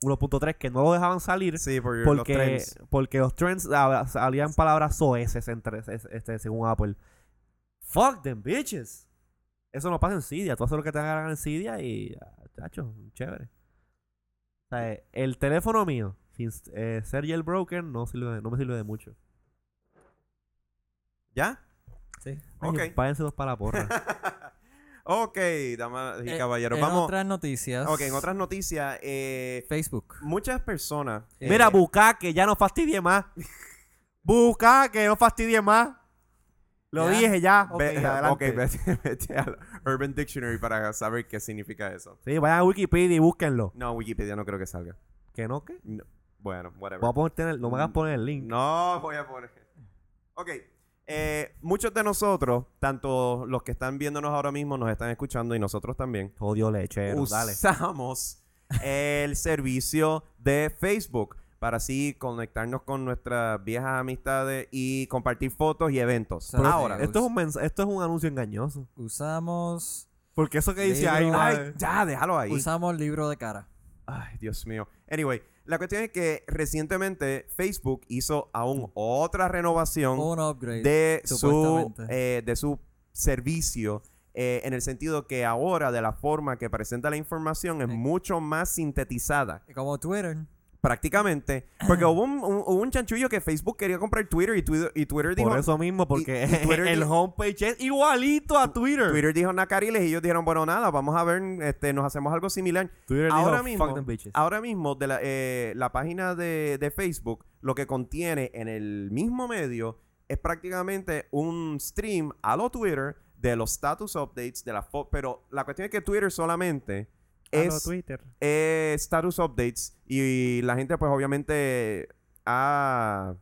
1.3 que no lo dejaban salir Sí, por los porque, trends. porque los trends salían palabras soeces entre, es- este, según Apple. Fuck them bitches. Eso no pasa en Cydia. Tú haces lo que te hagan en Cydia y, ah, chacho, chévere. O sea, el teléfono mío, sin eh, ser jailbroken, no, sirve de- no me sirve de mucho. ¿Ya? Sí. Ay, Ok. váyanse dos para la porra. ok, damas y Eh, caballeros. en Vamos. otras noticias. Ok, en otras noticias, eh, Facebook. muchas personas. eh, Mira, busca que ya no fastidie más. Busca que no fastidie más. Lo Ya. dije ya. Ok, ve- adelante. ok, vete, vete al Urban Dictionary para saber qué significa eso. Sí, vayan a Wikipedia y búsquenlo. No, Wikipedia no creo que salga. ¿Que no qué? No. Bueno, whatever. Voy a ponerte en el- no me hagas poner el link. No, voy a poner. Ok. eh, muchos de nosotros, tanto los que están viéndonos ahora mismo, nos están escuchando y nosotros también, Odio lechero, dale. usamos el servicio de Facebook para así conectarnos con nuestras viejas amistades y compartir fotos y eventos. Pero Ahora, es- Esto es un esto es un anuncio engañoso. Usamos. Porque eso que dice Libro. ahí, ay, ay, ya, déjalo ahí. Usamos libro de cara. Ay, Dios mío. Anyway, la cuestión es que recientemente Facebook hizo aún otra renovación Un upgrade. de su, eh, de su servicio eh, en el sentido que ahora de la forma que presenta la información es mucho más sintetizada. Como Twitter. Prácticamente. Porque hubo un, un- hubo un chanchullo que Facebook quería comprar Twitter y Twitter, y Twitter dijo... por eso mismo, porque y Twitter el dijo- homepage es igualito a Twitter. Twitter dijo Nacariles y ellos dijeron, bueno, nada, vamos a ver, este, nos hacemos algo similar. Twitter ahora dijo, mismo, fuck ahora mismo de la, eh, la página de, de Facebook lo que contiene en el mismo medio es prácticamente un stream a lo Twitter de los status updates de la foto. Pero la cuestión es que Twitter solamente es Twitter. eh, status updates y la gente pues obviamente ha...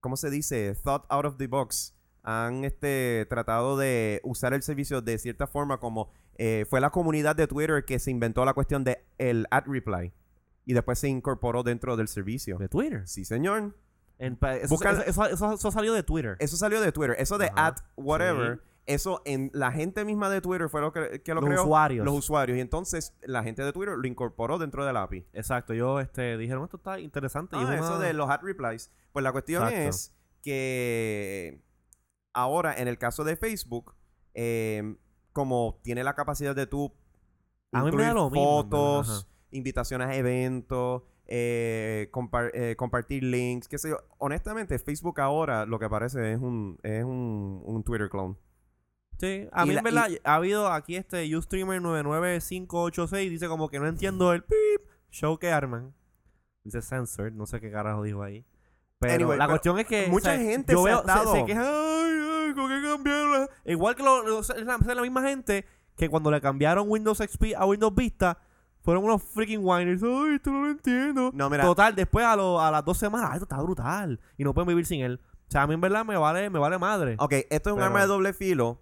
¿Cómo se dice? Thought out of the box. Han este, tratado de usar el servicio de cierta forma como eh, fue la comunidad de Twitter que se inventó la cuestión de el ad reply y después se incorporó dentro del servicio. De Twitter. Sí, señor. En pa- eso, Busca- eso, eso- eso- eso salió de Twitter. Eso salió de Twitter. Eso de Ajá, ad whatever. Eso en la gente misma de Twitter fue lo que, que lo Los creó. usuarios. Los usuarios. Y entonces la gente de Twitter lo incorporó dentro del API. Exacto. Yo este, dijeron, esto está interesante. y Ah, es eso una- de los ad replies. Pues la cuestión Exacto. es que ahora, en el caso de Facebook, eh, como tiene la capacidad de tú A mí me incluir lo fotos, invitaciones a eventos, eh, eh, compartir links, qué sé yo. Honestamente, Facebook ahora lo que parece es un, es un, un Twitter clone. Sí, a mí en verdad ha habido aquí este Ustreamer 99586 dice como que no entiendo el pip show que arman. Dice censored, no sé qué carajo dijo ahí. Pero Anyway, la pero cuestión es que mucha o sea, gente yo se ha veo, se, ay, ay, ¿con qué cambiaron? la-?" Igual que lo, lo- es la, es la misma gente que cuando le cambiaron Windows XP a Windows Vista fueron unos freaking whiners. Ay, esto no lo entiendo. No, mira, Total, después a, lo- a las dos semanas, "Ay, esto está brutal. Y no pueden vivir sin él. O sea, a mí en verdad me vale, me vale madre. ok, esto es un Pero- arma de doble filo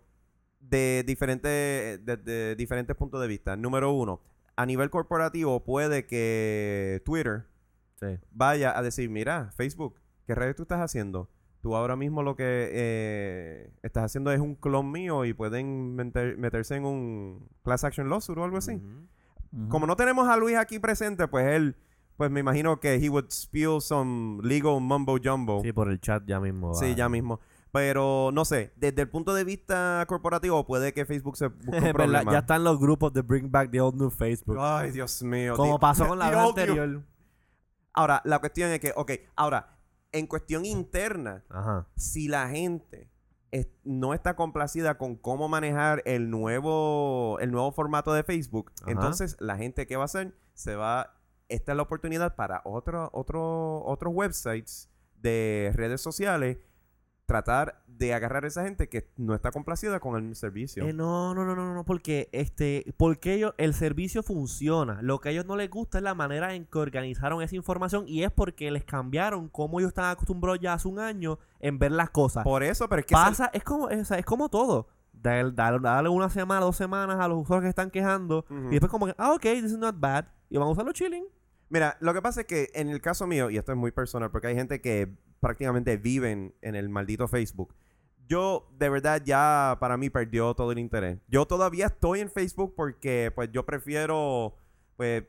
de diferentes, de, de diferentes puntos de vista. Número uno, a nivel corporativo puede que Twitter Sí. vaya a decir, mira, Facebook, ¿qué redes tú estás haciendo? Tú ahora mismo lo que eh, estás haciendo es un clon mío y pueden meter- meterse en un class action lawsuit o algo así. Como no tenemos a Luis aquí presente, pues él, pues me imagino que he would spill some legal mumbo jumbo. Sí, por el chat ya mismo. Sí, ya mismo. Pero no sé, desde el punto de vista corporativo puede que Facebook se busque un problema. ya están los grupos de Bring Back the Old New Facebook. Ay, Dios mío. como the- pasó con la vez anterior. Ahora, la cuestión es que, ok, ahora, en cuestión interna, Ajá. si la gente es- no está complacida con cómo manejar el nuevo, el nuevo formato de Facebook, Ajá. entonces la gente que va a hacer se va. Esta es la oportunidad para otro, otro, otros websites de redes sociales tratar de agarrar a esa gente que no está complacida con el servicio. Eh, no, no, no, no, no, porque este, porque ellos, el servicio funciona. Lo que a ellos no les gusta es la manera en que organizaron esa información y es porque les cambiaron cómo ellos están acostumbrados ya hace un año en ver las cosas. Por eso, pero es que... es el- Pasa, es como, es, o sea, es como todo. Dar- darle una semana, dos semanas a los usuarios que están quejando y después como que, ah, ok, this is not bad. Y vamos a usarlo chilling. Mira, lo que pasa es que en el caso mío, y esto es muy personal, porque hay gente que prácticamente viven en el maldito Facebook. Yo, de verdad, ya para mí perdió todo el interés. Yo todavía estoy en Facebook porque, pues, yo prefiero, pues,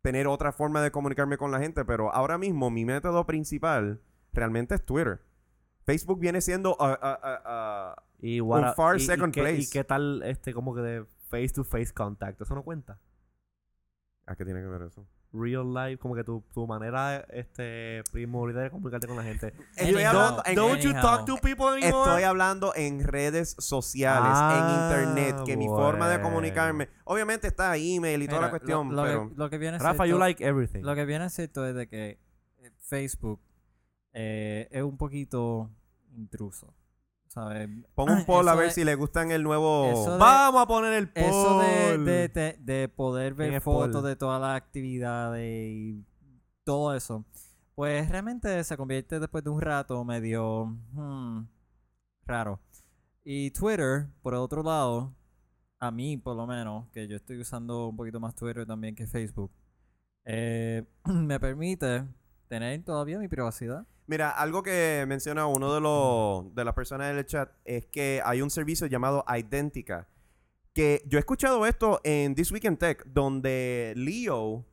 tener otra forma de comunicarme con la gente, pero ahora mismo mi método principal realmente es Twitter. Facebook viene siendo Un far y- y second qué- place. ¿Y qué tal este como que de face to face contact? ¿Eso no cuenta? ¿A qué tiene que ver eso? Real life, como que tu, tu manera este primordial de comunicarte con la gente. Estoy hablando en- Don't you talk to people anymore? Estoy hablando en redes sociales, Ah, en internet, que mi forma de comunicarme, obviamente está email y toda la cuestión, lo, lo pero que, lo que viene Rafa, you like everything. Lo que viene a cierto es de que eh, Facebook eh, es un poquito intruso. ¿Sabes? pon un poll a ver de- si le gustan el nuevo... de- Vamos a poner el poll. Eso de, de, de- de poder ¿Quién ver fotos de todas las actividades y todo eso, pues realmente se convierte después de un rato medio hmm, raro. Y Twitter, por el otro lado, a mí por lo menos, que yo estoy usando un poquito más Twitter también que Facebook, eh, me permite tener todavía mi privacidad. Mira, algo que menciona uno de los de las personas del chat es que hay un servicio llamado Identica. Que yo he escuchado esto en This Week in Tech, donde Leo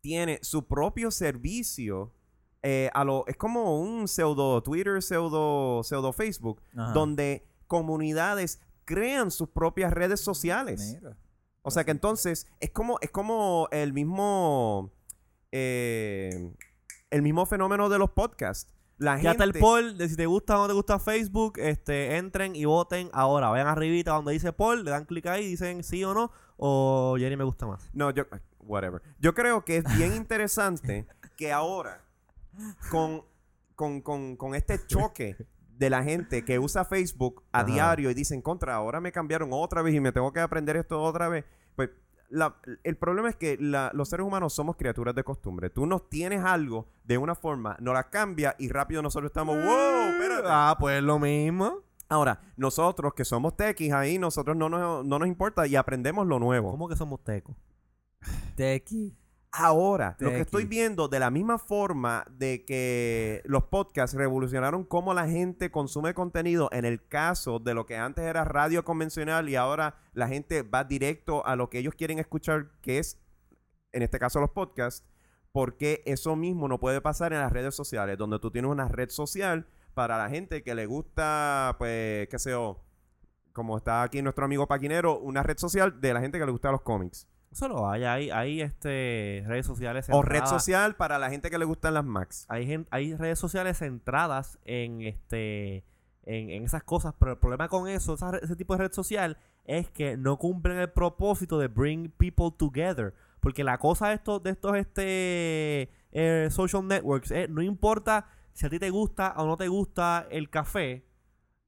tiene su propio servicio. eh, a lo, es como un pseudo Twitter, pseudo, pseudo Facebook, Ajá. donde comunidades crean sus propias redes sociales. Mira. O sea que entonces es como, es como el mismo eh, el mismo fenómeno de los podcasts. La Ya está el poll de si te gusta o no te gusta Facebook. Este, entren y voten ahora. Vayan arribita donde dice poll, le dan clic ahí, dicen sí o no. O Jerry me gusta más. No, yo whatever. Yo creo que es bien interesante que ahora con, con, con, con este choque de la gente que usa Facebook a Ajá. diario y dicen contra, ahora me cambiaron otra vez y me tengo que aprender esto otra vez. Pues la- el problema es que la- los seres humanos somos criaturas de costumbre. Tú nos tienes algo de una forma, nos la cambia y rápido nosotros estamos, wow, espérate. Ah, pues lo mismo. Ahora, nosotros que somos tequis ahí, nosotros no nos, no nos importa y aprendemos lo nuevo. ¿Cómo que somos tecos? Tequi. Ahora, lo que estoy viendo de la misma forma de que los podcasts revolucionaron cómo la gente consume contenido, en el caso de lo que antes era radio convencional y ahora la gente va directo a lo que ellos quieren escuchar, que es, en este caso, los podcasts, porque eso mismo no puede pasar en las redes sociales, donde tú tienes una red social para la gente que le gusta, pues, qué sé yo, como está aquí nuestro amigo Paquinero, una red social de la gente que le gusta los cómics. Eso lo hay. Hay, hay este, redes sociales O red centradas- social para la gente que le gustan las Macs. Hay, hay redes sociales centradas en este en, en esas cosas, pero el problema con eso, esa ese tipo de red social, es que no cumplen el propósito de bring people together. Porque la cosa de estos, de estos este, eh, social networks, eh, no importa si a ti te gusta o no te gusta el café,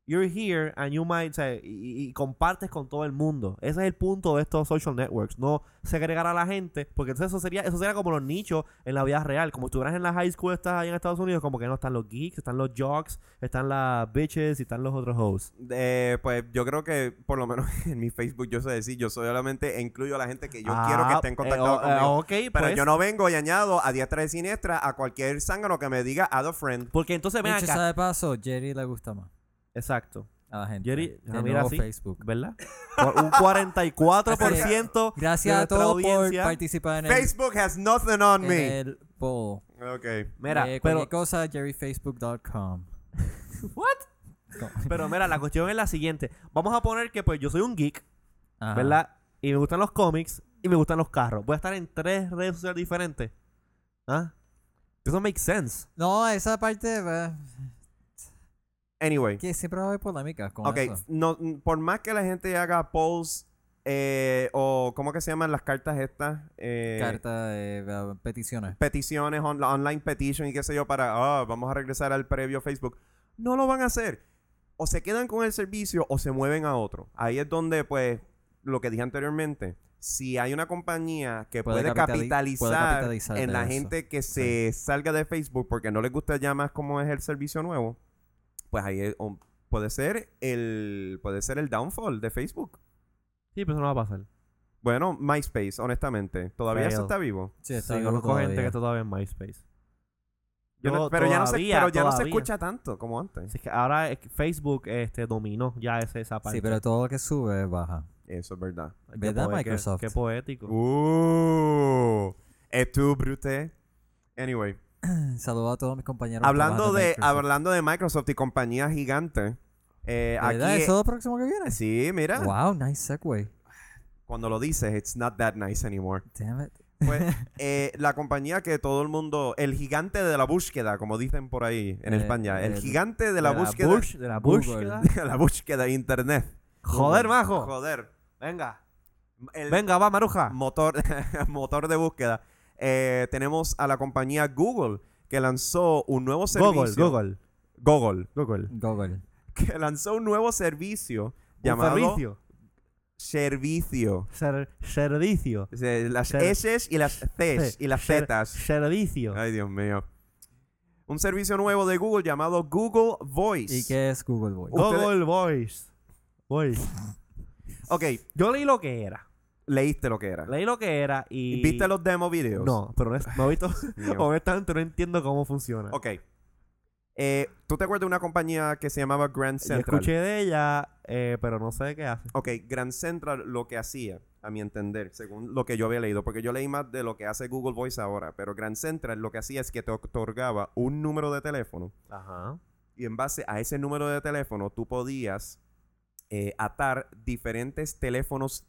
you're here and you might, o sea, y, y- compartes con todo el mundo. Ese es el punto de estos social networks, no segregar a la gente, porque entonces eso sería, eso sería como los nichos en la vida real, como estuvieras en la high school, estás ahí en Estados Unidos, como que no están los geeks, están los jocks, están las bitches y están los otros hosts. Eh, pues yo creo que por lo menos en mi Facebook yo sé decir, yo solamente incluyo a la gente que yo quiero que Ah, estén eh, contactados o- eh, conmigo. ok, Pero pues, yo no vengo y añado a diestra y siniestra a cualquier zángano que me diga add a friend. Porque entonces ven acá. de paso, Jerry le gusta más Exacto. a la gente. Jerry, de mira nuevo así. Facebook. ¿Verdad? Por un 44% Gracias de a todos por audiencia. participar en el, Facebook has nothing on en me. el poll. Ok. Mira, Eh, pero, cualquier cosa, jerryfacebook.com. pero mira, la cuestión es la siguiente. Vamos a poner que pues yo soy un geek, Ajá. ¿verdad? Y me gustan los cómics y me gustan los carros. Voy a estar en tres redes sociales diferentes. ¿Ah? Eso makes sense. No, esa parte, eh, Anyway. que siempre va a haber polémicas con Ok, eso. no, por más que la gente haga polls eh, o ¿cómo que se llaman las cartas estas? Eh, Carta de peticiones. peticiones, on- online petition y qué sé yo para, ah, vamos a regresar al previo Facebook. No lo van a hacer. O se quedan con el servicio o se mueven a otro. Ahí es donde, pues, lo que dije anteriormente, si hay una compañía que Puede puede, capitali- capitalizar, puede capitalizar en la eso. gente que se salga de Facebook porque no les gusta ya más cómo es el servicio nuevo, pues ahí es- o- puede ser el puede ser el downfall de Facebook. Sí, pero eso no va a pasar. Bueno, MySpace, honestamente, todavía Fail. eso está vivo. Sí, está Sí, vivo conozco gente que está todavía en MySpace. Yo no- Yo pero ya no se, pero ya no se escucha tanto como antes. Así que ahora es que Facebook este, dominó ya ese, esa parte. Sí, pero todo lo que sube baja. Eso es verdad. ¿Verdad, poe- qué- Microsoft? Qué, poético. Uh, es tu brute. Anyway, Saludos a todos mis compañeros. hablando de Microsoft. hablando de Microsoft y compañías gigantes, eh, ¿Verdad? aquí ¿Eso es lo próximo que viene? sí, mira, Wow, nice segue. cuando lo dices, it's not that nice anymore. Damn it. Pues, eh, la compañía que todo el mundo, el gigante de la búsqueda, como dicen por ahí en Eh, España, el el- giante de la De búsqueda, Bush- de la búsqueda. de la búsqueda de internet. Joder, majo. Joder, Venga. el Venga, va, Maruja. motor, motor de búsqueda. Eh, tenemos a la compañía Google que lanzó un nuevo servicio. Google, Google. Google. Google. Que lanzó un nuevo servicio Un llamado servicio. Servicio. Ser- servicio. Las Ser- S y las Cs y las Ser- Zs. Servicio. Ay, Dios mío. Un servicio nuevo de Google llamado Google Voice. ¿Y qué es Google Voice? Ustedes- Google Voice. Voice. Ok, Yo leí lo que era. Leíste lo que era. Leí lo que era y... ¿Viste los demo videos? No, pero no, es- no he visto... Honestamente no entiendo cómo funciona. Ok. Eh, ¿Tú te acuerdas de una compañía que se llamaba Grand Yo Central? escuché de ella, eh, pero no sé qué hace. Ok, Grand Central lo que hacía, a mi entender, según lo que yo había leído, porque yo leí más de lo que hace Google Voice ahora, pero Grand Central lo que hacía es que te otorgaba un número de teléfono Ajá. y en base a ese número de teléfono tú podías eh, atar diferentes teléfonos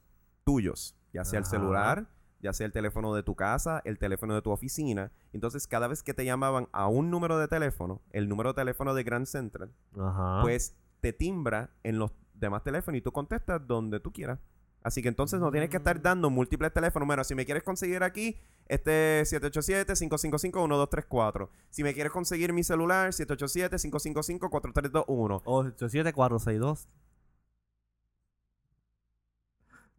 tuyos, ya sea el celular, ya sea el teléfono de tu casa, el teléfono de tu oficina. Entonces, cada vez que te llamaban a un número de teléfono, el número de teléfono de Grand Central, Ajá. pues te timbra en los demás teléfonos y tú contestas donde tú quieras. Así que entonces no tienes que estar Mm. dando múltiples teléfonos. Bueno, si me quieres conseguir aquí, este 787-555-1234. Si me quieres conseguir mi celular, 787-555-4321. 87462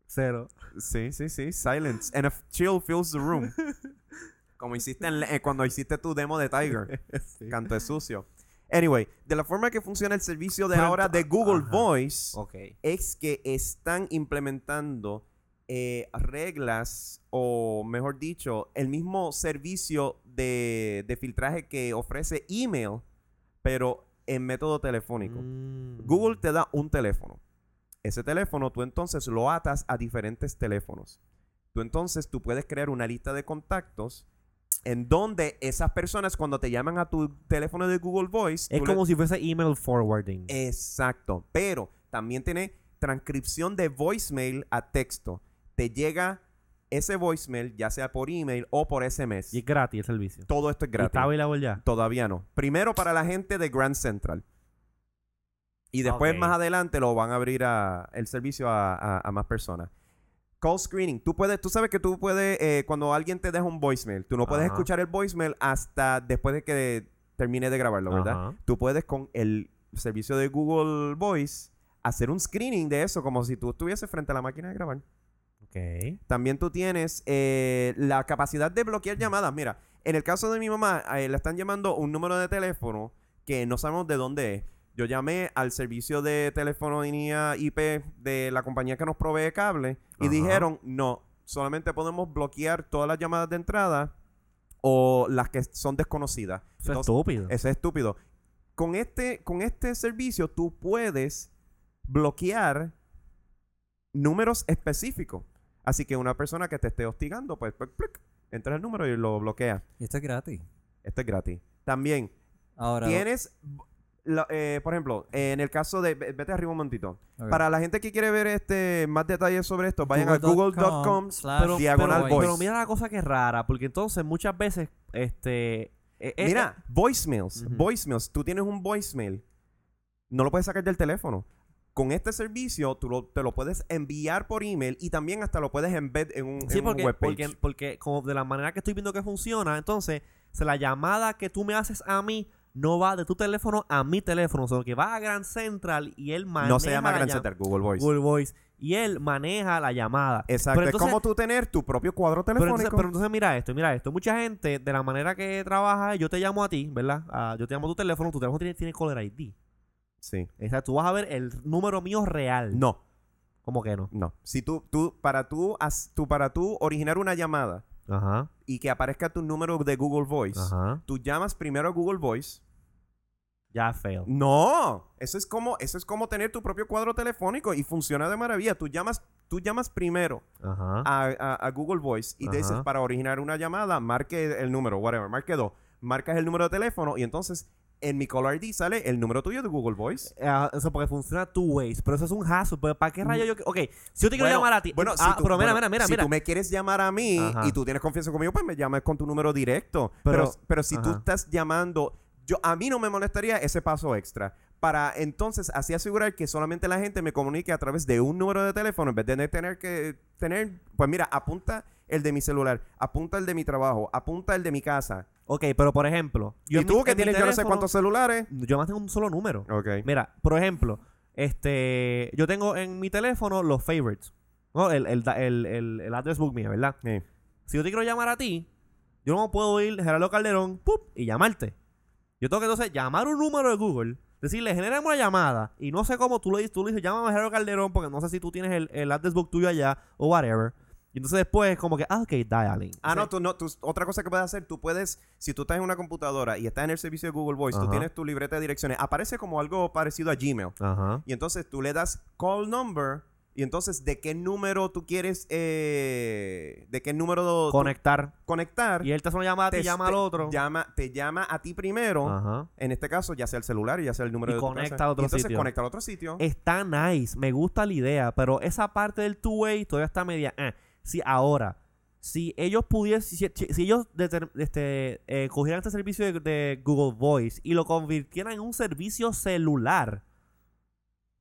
Cero. Sí, sí, sí. Silence. And a chill fills the room. Como hiciste en- eh, cuando hiciste tu demo de Tiger. Sí. Canto es sucio. Anyway, de la forma que funciona el servicio de ahora de Google ajá. Voice es que están implementando eh, reglas o, mejor dicho, el mismo servicio de, de filtraje que ofrece email, pero en método telefónico. Mm. Google te da un teléfono. Ese teléfono tú entonces lo atas a diferentes teléfonos. Tú entonces tú puedes crear una lista de contactos en donde esas personas cuando te llaman a tu teléfono de Google Voice Es le- como si fuese email forwarding. Exacto, pero también tiene transcripción de voicemail a texto. Te llega ese voicemail, ya sea por email o por SMS. Y es gratis el servicio. Todo esto es ¿Y gratis. está available ya? Todavía no. Primero para la gente de Grand Central. Y después más adelante lo van a abrir a, el servicio a, a- a más personas. Call screening. Tú puedes, tú sabes que tú puedes, eh, cuando alguien te deja un voicemail, tú no puedes escuchar el voicemail hasta después de que termine de grabarlo, ¿verdad? Tú puedes con el servicio de Google Voice hacer un screening de eso como si tú estuvieses frente a la máquina de grabar. Ok. También tú tienes eh, la capacidad de bloquear llamadas. Mira, en el caso de mi mamá, eh, le están llamando un número de teléfono que no sabemos de dónde es. Yo llamé al servicio de telefonía IP de la compañía que nos provee cable y Ajá. dijeron, no, solamente podemos bloquear todas las llamadas de entrada o las que son desconocidas. Eso es estúpido. Eso es estúpido. Con este, con este servicio tú puedes bloquear números específicos. Así que una persona que te esté hostigando, pues, pues, plic, entra el número y lo bloquea. Y esto es gratis. Esto es gratis. También, Ahora, tienes, eh, por ejemplo, en el caso de, ve- vete arriba un momentito. Para la gente que quiere ver este más detalles sobre esto, vayan a Google.com slash Pero, diagonal pero, voice. pero mira la cosa que es rara, porque entonces muchas veces, este... eh, eh, Mira, voicemails. Ujú. Voicemails. Tú tienes un voicemail. No lo puedes sacar del teléfono. Con este servicio, tú lo- te lo puedes enviar por email y también hasta lo puedes embed en un, Sí, en un porque, webpage. porque, porque como de la manera que estoy viendo que funciona, entonces, la llamada que tú me haces a mí no va de tu teléfono a mi teléfono, sino que va a Grand Central y él maneja no se llama la Grand Center, Google Voice. Google Voice. Y él maneja la llamada. Exacto. Pero es entonces- como tú tener tu propio cuadro Pero telefónico. entonces, pero entonces mira esto, mira esto. Mucha gente, de la manera que trabaja, yo te llamo a ti, ¿verdad? Ah, yo te llamo a tu teléfono, tu teléfono tiene, tiene caller ID. Sí. O sea, tú vas a ver el número mío real. No, ¿Cómo que no? no. Si tú, tú, para tú, tú, para tú originar una llamada Ajá, y que aparezca tu número de Google Voice, ajá. tú llamas primero a Google Voice. Ya fail. No, eso es como, eso es como tener tu propio cuadro telefónico y funciona de maravilla. Tú llamas, tú llamas primero Ajá. a, a- a Google Voice y te dices para originar una llamada, marque el número, whatever, marque dos. Marcas el número de teléfono y entonces en mi Caller ID sale el número tuyo de Google Voice. Ah, eso porque funciona two ways, pero eso es un hassle. pero ¿Para qué rayo yo? Ok, si yo te quiero Bueno, llamar a ti. Bueno, ah, si tú, pero mira, bueno, mira, mira, si mira. tú me quieres llamar a mí Ajá. y tú tienes confianza conmigo, pues me llamas con tu número directo. Pero, Pero- pero, si tú estás llamando, yo a mí no me molestaría ese paso extra. Para entonces así asegurar que solamente la gente me comunique a través de un número de teléfono en vez de tener que tener, pues mira, apunta el de mi celular, apunta el de mi trabajo, apunta el de mi casa. Ok, pero por ejemplo. y tú mi- que tienes yo no sé teléfono- cuántos celulares. Yo más tengo un solo número. Ok. Mira, por ejemplo, este, yo tengo en mi teléfono los favorites. No, el, el, el, el, el address book mío, ¿verdad? Sí. Si yo te quiero llamar a ti, yo no puedo ir Gerardo Calderón ¡pup! y llamarte. Yo tengo que entonces llamar un número de Google, decirle, generemos una llamada. Y no sé cómo tú le dices, tú le dices, llámame a Gerardo Calderón, porque no sé si tú tienes el, el address book tuyo allá o whatever. Y entonces después, como que, ah, ok, dialing. Ah, no, tú no, tú, otra cosa que puedes hacer, tú puedes, si tú estás en una computadora y estás en el servicio de Google Voice, tú tienes tu libreta de direcciones, aparece como algo parecido a Gmail. Ajá. Y entonces tú le das call number y entonces de qué número tú quieres, eh, de qué número tú- Conectar. conectar. Y él te hace una llamada, te, llama al otro. Llama, te llama a ti primero. Ajá. En este caso, ya sea el celular y ya sea el número Y de tu conecta casa. a otro Y entonces sitio. conecta al otro sitio. Está nice, me gusta la idea, pero esa parte del two-way todavía está media. eh. Sí, ahora, si ellos pudiesen, si, si- si ellos deter- este, eh, cogieran este servicio de, de Google Voice y lo convirtieran en un servicio celular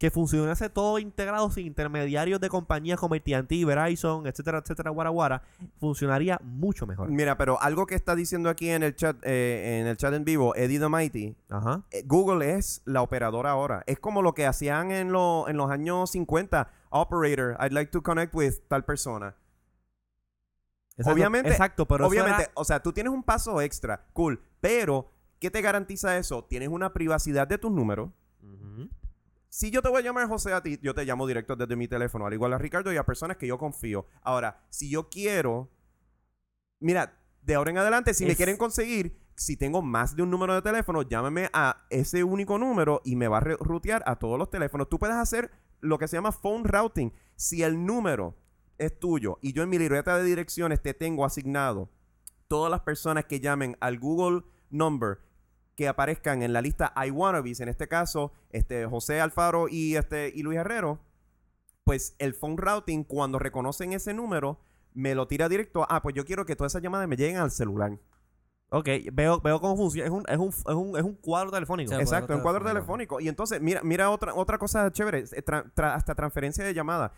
que funcionase todo integrado sin intermediarios de compañías como AT&T, Verizon, etcétera, etcétera, guara, guara, funcionaría mucho mejor. Mira, pero algo que está diciendo aquí en el chat, eh, en el chat en vivo, Eddie the Mighty, Ajá. eh, Google es la operadora ahora. Es como lo que hacían en, lo- en los años 50. Operator, I'd like to connect with tal persona. Exacto, Obviamente- exacto, pero Obviamente, era- o sea, tú tienes un paso extra, cool, pero ¿qué te garantiza eso? Tienes una privacidad de tus números. Ujú. Si yo te voy a llamar José a ti, yo te llamo directo desde mi teléfono, al igual a Ricardo y a personas que yo confío. Ahora, si yo quiero, mira, de ahora en adelante, si me quieren conseguir, si tengo más de un número de teléfono, llámame a ese único número y me va a rutear a todos los teléfonos. Tú puedes hacer lo que se llama phone routing. Si el número es tuyo y yo en mi libreta de direcciones te tengo asignado todas las personas que llamen al Google number que aparezcan en la lista I wannabes, en este caso, este José Alfaro y este y Luis Herrero, pues el phone routing, cuando reconocen ese número, me lo tira directo. Ah, pues yo quiero que todas esas llamadas me lleguen al celular. Ok, veo, veo cómo funciona. Es un, es un, es un, es un cuadro telefónico. Sí. Exacto, cuadro un cuadro telefónico. telefónico. Y entonces, mira, mira otra, otra cosa chévere, eh, tra- tra- hasta transferencia de llamada.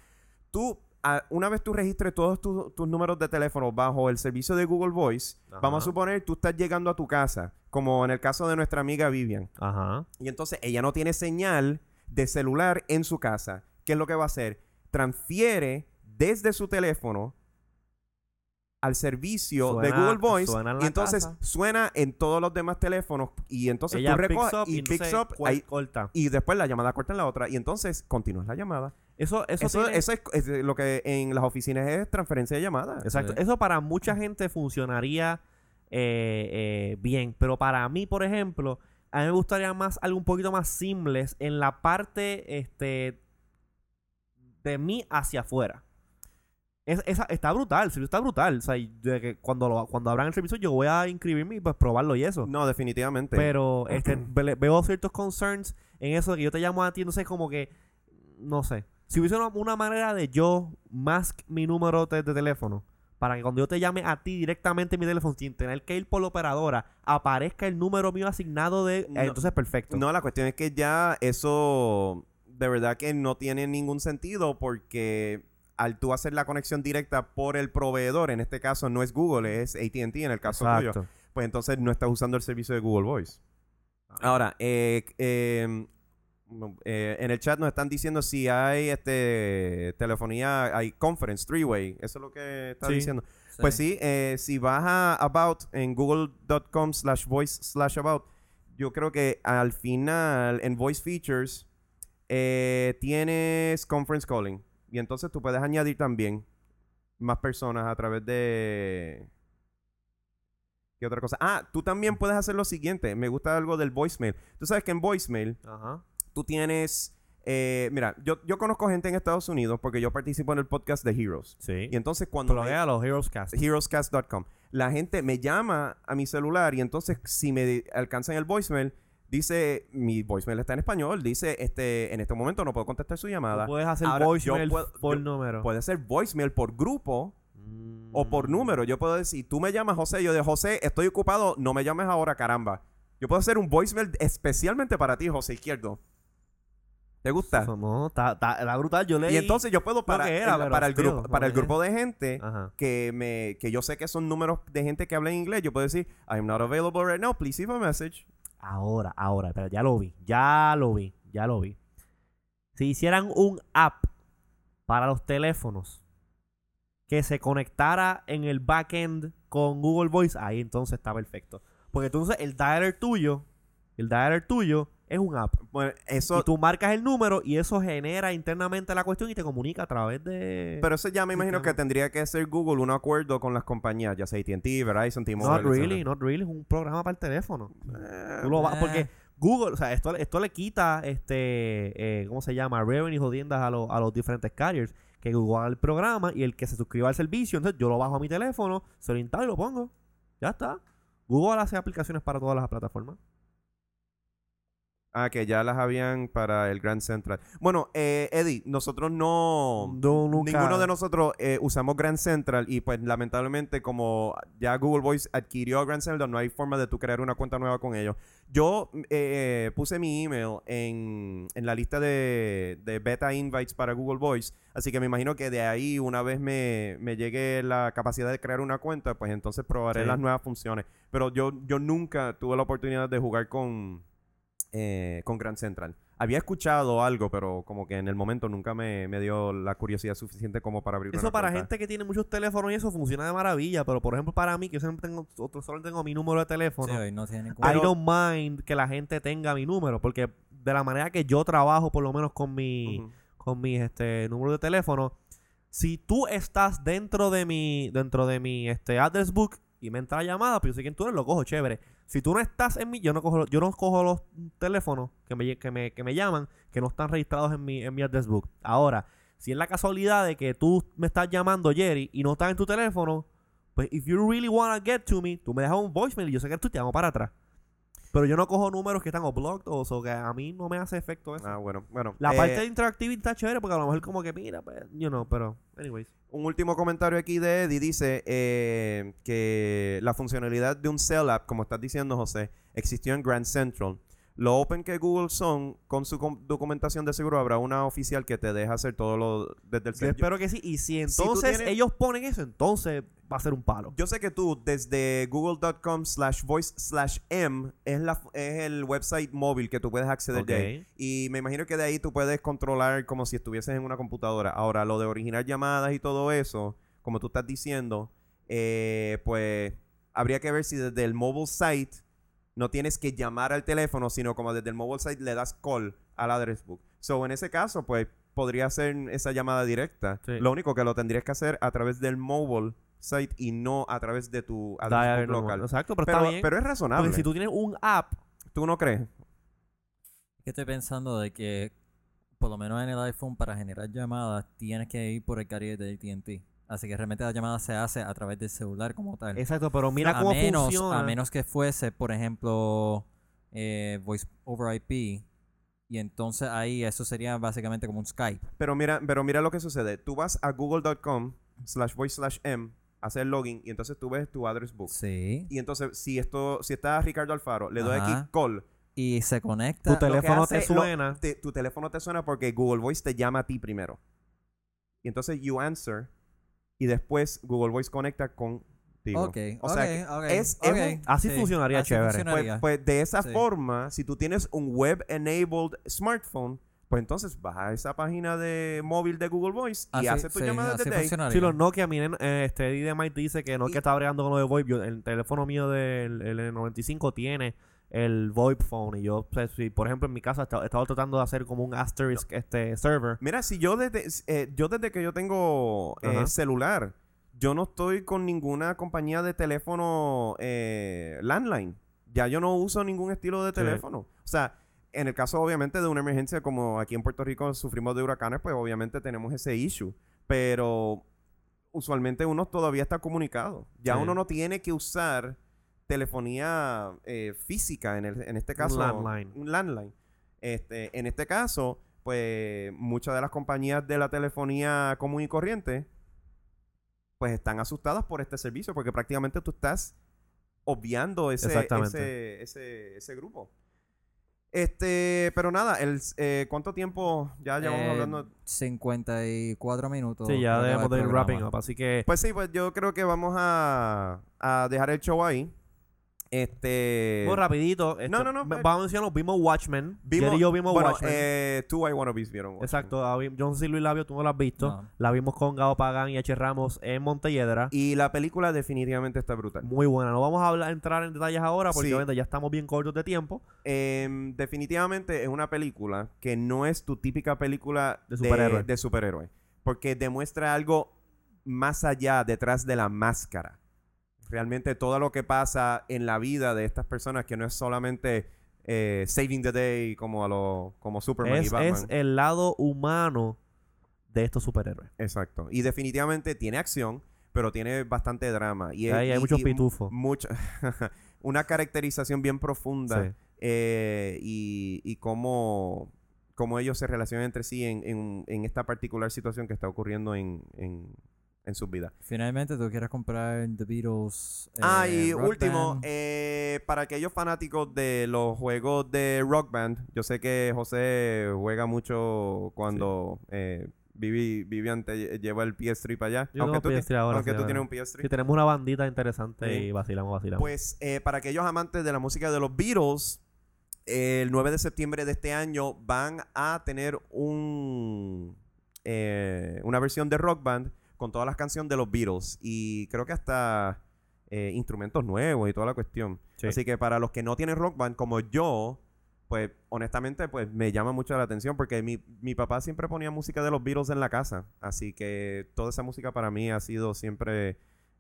Tú, a- una vez tú registres todos tu- tus números de teléfono bajo el servicio de Google Voice, Ajá. vamos a suponer tú estás llegando a tu casa, como en el caso de nuestra amiga Vivian. Ajá. Y entonces ella no tiene señal de celular en su casa. ¿Qué es lo que va a hacer? Transfiere desde su teléfono al servicio de Google Voice suena en y entonces casa. suena en todos los demás teléfonos y entonces Ella tú recoges y y picks up ahí- corta. y después la llamada corta en la otra y entonces continúas la llamada. Eso, eso, Eso, tiene- eso es, es lo que en las oficinas es transferencia de llamada. Exacto. Sí. Eso para mucha gente funcionaría eh, eh, bien. Pero para mí, por ejemplo, a mí me gustaría más algo un poquito más simples en la parte este, de mí hacia afuera. Es, esa, está brutal, el servicio está brutal. O sea, de que cuando, lo, cuando abran el servicio yo voy a inscribirme y pues probarlo y eso. No, definitivamente. Pero este, ve- veo ciertos concerns en eso de que yo te llamo a ti, no sé, como que, no sé. Si hubiese una, una manera de yo mask mi número de, de teléfono, para que cuando yo te llame a ti directamente en mi teléfono, sin tener que ir por la operadora, aparezca el número mío asignado de... eh, No. entonces, perfecto. No, la cuestión es que ya eso de verdad que no tiene ningún sentido porque al tú hacer la conexión directa por el proveedor, en este caso no es Google, es ATT en el caso tuyo, Exacto. pues entonces no estás usando el servicio de Google Voice. Ahora, eh, eh, eh, en el chat nos están diciendo si hay este telefonía, hay conference, three-way, eso es lo que está Sí. diciendo. Pues sí, eh, si vas a About en google.com slash voice slash About, yo creo que al final en Voice Features eh, tienes Conference Calling. Y entonces tú puedes añadir también más personas a través de... ¿Qué otra cosa? Ah, tú también puedes hacer lo siguiente. Me gusta algo del voicemail. Tú sabes que en voicemail Ajá. tú tienes... eh, mira, yo, yo conozco gente en Estados Unidos porque yo participo en el podcast de Heroes. Sí. Y entonces cuando... me- a los Heroes Cast. heroescast.com. La gente me llama a mi celular y entonces si me alcanzan el voicemail, dice, mi voicemail está en español, dice, este, en este momento no puedo contestar su llamada. puedes hacer Ahora, voicemail puedo- por yo- número. Puede ser voicemail por grupo o por Mm. número. Yo puedo decir, tú me llamas José, yo de José, estoy ocupado, no me llames ahora, caramba. Yo puedo hacer un voicemail especialmente para ti, José Izquierdo. ¿Te gusta? No, está, está- está brutal. Yo leí... Y entonces yo puedo para, era, el- pero para el grupo, para el grupo de gente Ajá. que me que yo sé que son números de gente que habla en inglés, yo puedo decir, I'm not available right now, please leave a message. Ahora, ahora, pero ya lo vi, ya lo vi, ya lo vi. Si hicieran un app para los teléfonos que se conectara en el backend con Google Voice, ahí entonces está perfecto. Porque entonces el dialer tuyo, el dialer tuyo es un app. Bueno, eso y tú marcas el número y eso genera internamente la cuestión y te comunica a través de... pero eso ya me imagino que tendría que hacer Google un acuerdo con las compañías, ya sea AT&T, Verizon, T-Mobile. not really, not really, es un programa para el teléfono. Eh, Tú lo vas, Eh. porque Google, o sea, esto, esto le quita, este, eh, ¿cómo se llama? Revenue jodiendas a, los- a los diferentes carriers. Que Google haga el programa y el que se suscriba al servicio, entonces yo lo bajo a mi teléfono, se lo instalo y lo pongo. Ya está. Google hace aplicaciones para todas las plataformas. Ah, que ya las habían para el Grand Central. Bueno, eh, Eddie, nosotros no... No, nunca- Ninguno de nosotros eh, usamos Grand Central y pues lamentablemente como ya Google Voice adquirió Grand Central, no hay forma de tú crear una cuenta nueva con ellos. Yo eh, puse mi email en, en la lista de, de beta invites para Google Voice, así que me imagino que de ahí una vez me, me llegue la capacidad de crear una cuenta, pues entonces probaré Sí. las nuevas funciones. Pero yo, yo nunca tuve la oportunidad de jugar con, eh, con Grand Central. Había escuchado algo, pero como que en el momento nunca me, me dio la curiosidad suficiente como para abrir Eso una para cuenta. gente que tiene muchos teléfonos y eso funciona de maravilla, pero por ejemplo para mí, que yo siempre tengo, otro, solo tengo mi número de teléfono, Sí, no tiene ningún... I don't mind que la gente tenga mi número, porque de la manera que yo trabajo, por lo menos con mi, con mis este número de teléfono, si tú estás dentro de mi, dentro de mi este address book y me entra la llamada, pues yo sé quién tú eres, lo cojo, chévere. Si tú no estás en mi, yo no cojo, yo no cojo los teléfonos que me, que me, que me llaman, que no están registrados en mi, en mi address book. Ahora, si es la casualidad de que tú me estás llamando, Jerry, y no estás en tu teléfono, pues if you really wanna get to me, tú me dejas un voicemail y yo sé que tú te llamo para atrás. Pero yo no cojo números que están o blocked o so que a mí no me hace efecto eso. Ah, bueno, bueno. La Eh, parte de interactivity está chévere porque a lo mejor como que mira, pues, you know, pero anyways. Un último comentario aquí de Eddie dice eh, que la funcionalidad de un Cell App, como estás diciendo, José, existió en Grand Central. Lo open que Google son, con su documentación de seguro, habrá una oficial que te deja hacer todo lo desde el. Yo, espero que sí. Y si entonces tienes- ellos ponen eso, entonces va a ser un palo. yo sé que tú, desde google.com slash voice slash m, es, la, es el website móvil que tú puedes acceder de ahí. Y me imagino que de ahí tú puedes controlar como si estuvieses en una computadora. Ahora, lo de originar llamadas y todo eso, como tú estás diciendo, eh, pues habría que ver si desde el mobile site no tienes que llamar al teléfono, sino como desde el mobile site le das call al address book. So, en ese caso, pues podría ser esa llamada directa. Sí. Lo único que lo tendrías que hacer a través del mobile site y no a través de tu address book normal. local. Exacto, pero, Pero, está bien. pero es razonable. porque si tú tienes un app, ¿Tú no crees? Que estoy pensando de que, por lo menos en el iPhone, para generar llamadas, tienes que ir por el carrier de AT&T. Así que realmente la llamada se hace a través del celular como tal. exacto, pero mira a cómo menos, funciona. A menos que fuese, por ejemplo, eh, Voice over IP. Y entonces ahí eso sería básicamente como un Skype. Pero mira, pero mira lo que sucede. Tú vas a google.com slash voice slash m, hacer el login y entonces tú ves tu address book. Sí. Y entonces, si esto, si está Ricardo Alfaro, le doy aquí call. Y se conecta. Tu teléfono te lo- suena. te- tu teléfono te suena porque Google Voice te llama a ti primero. Y entonces you answer y después Google Voice conecta contigo. Ok, O ok, sea que ok, es- Así funcionaría así chévere. Pues, funcionaría. pues de esa Sí. forma, si tú tienes un web-enabled smartphone, pues entonces vas a esa página de móvil de Google Voice y Así- haces tu sí, llamada desde ahí. Si los Nokia, miren, eh, este Eddie de Mike dice que Nokia Y- está bregando con lo de VoIP. El teléfono mío del el N95 tiene el VoIP phone. Y yo, pues, si, por ejemplo, en mi casa he estado, he estado tratando de hacer como un asterisk este server. Mira, si yo desde, eh, yo desde que yo tengo eh, celular, yo no estoy con ninguna compañía de teléfono eh, landline. Ya yo no uso ningún estilo de Sí. teléfono. O sea, en el caso obviamente de una emergencia como aquí en Puerto Rico sufrimos de huracanes, pues obviamente tenemos ese issue. Pero usualmente uno todavía está comunicado. Ya Sí. uno no tiene que usar telefonía eh, física en, el- en este Un caso. landline. Un landline. Este, en este caso, pues muchas de las compañías de la telefonía común y corriente, pues están asustadas por este servicio, porque prácticamente tú estás obviando ese, ese, ese, ese grupo. Este, pero nada, el, eh, ¿cuánto tiempo ya llevamos Eh, hablando? 54 minutos. Sí, ya debemos de ir wrapping up. Así que, Pues sí, pues yo creo que vamos a, a dejar el show ahí. Este. muy rapidito. este, no, no, no, eh. Vamos a mencionar, vimos Watchmen. vimos- Jerry y yo vimos bueno, Watchmen. eh, tú I Wanna Be's vieron. Watchmen. Exacto. ah, vi- Yo no sé si Luis Labio, tú no la has visto. No. La vimos con Gao Pagan y H. Ramos en Montelledra. Y la película definitivamente está brutal. Muy buena. No vamos a hablar, entrar en detalles ahora porque Sí. obviamente ya estamos bien cortos de tiempo. Em, definitivamente es una película que no es tu típica película De superhéroe. de superhéroe, porque demuestra algo más allá detrás de la máscara. Realmente todo lo que pasa en la vida de estas personas que no es solamente eh, saving the day como a lo como Superman y Es, Batman. es el lado humano de estos superhéroes. Exacto. Y definitivamente tiene acción, pero tiene bastante drama y Ahí hay y- muchos y pitufos. mucha- una caracterización bien profunda Sí. eh, y, y cómo, cómo ellos se relacionan entre sí en, en- en esta particular situación que está ocurriendo en, en, en sus vidas. Finalmente, tú quieres comprar The Beatles. eh, ah, y Rock último, Band. eh, para aquellos fanáticos de los juegos de Rock Band, yo sé que José juega mucho cuando eh, Vivi- Vivian te lle- lleva el PS3 para allá. Yo aunque tengo tú, ti- PS3 ahora, aunque sí, tú ahora. tienes un PS3. Sí, tenemos una bandita interesante Sí. y vacilamos, vacilamos. Pues eh, para aquellos amantes de la música de los Beatles, eh, el 9 de septiembre de este año van a tener un eh, una versión de Rock Band con todas las canciones de los Beatles y creo que hasta eh, instrumentos nuevos y toda la cuestión. Sí. Así que para los que no tienen Rock Band como yo, pues honestamente pues me llama mucho la atención porque mi, mi papá siempre ponía música de los Beatles en la casa. Así que toda esa música para mí ha sido siempre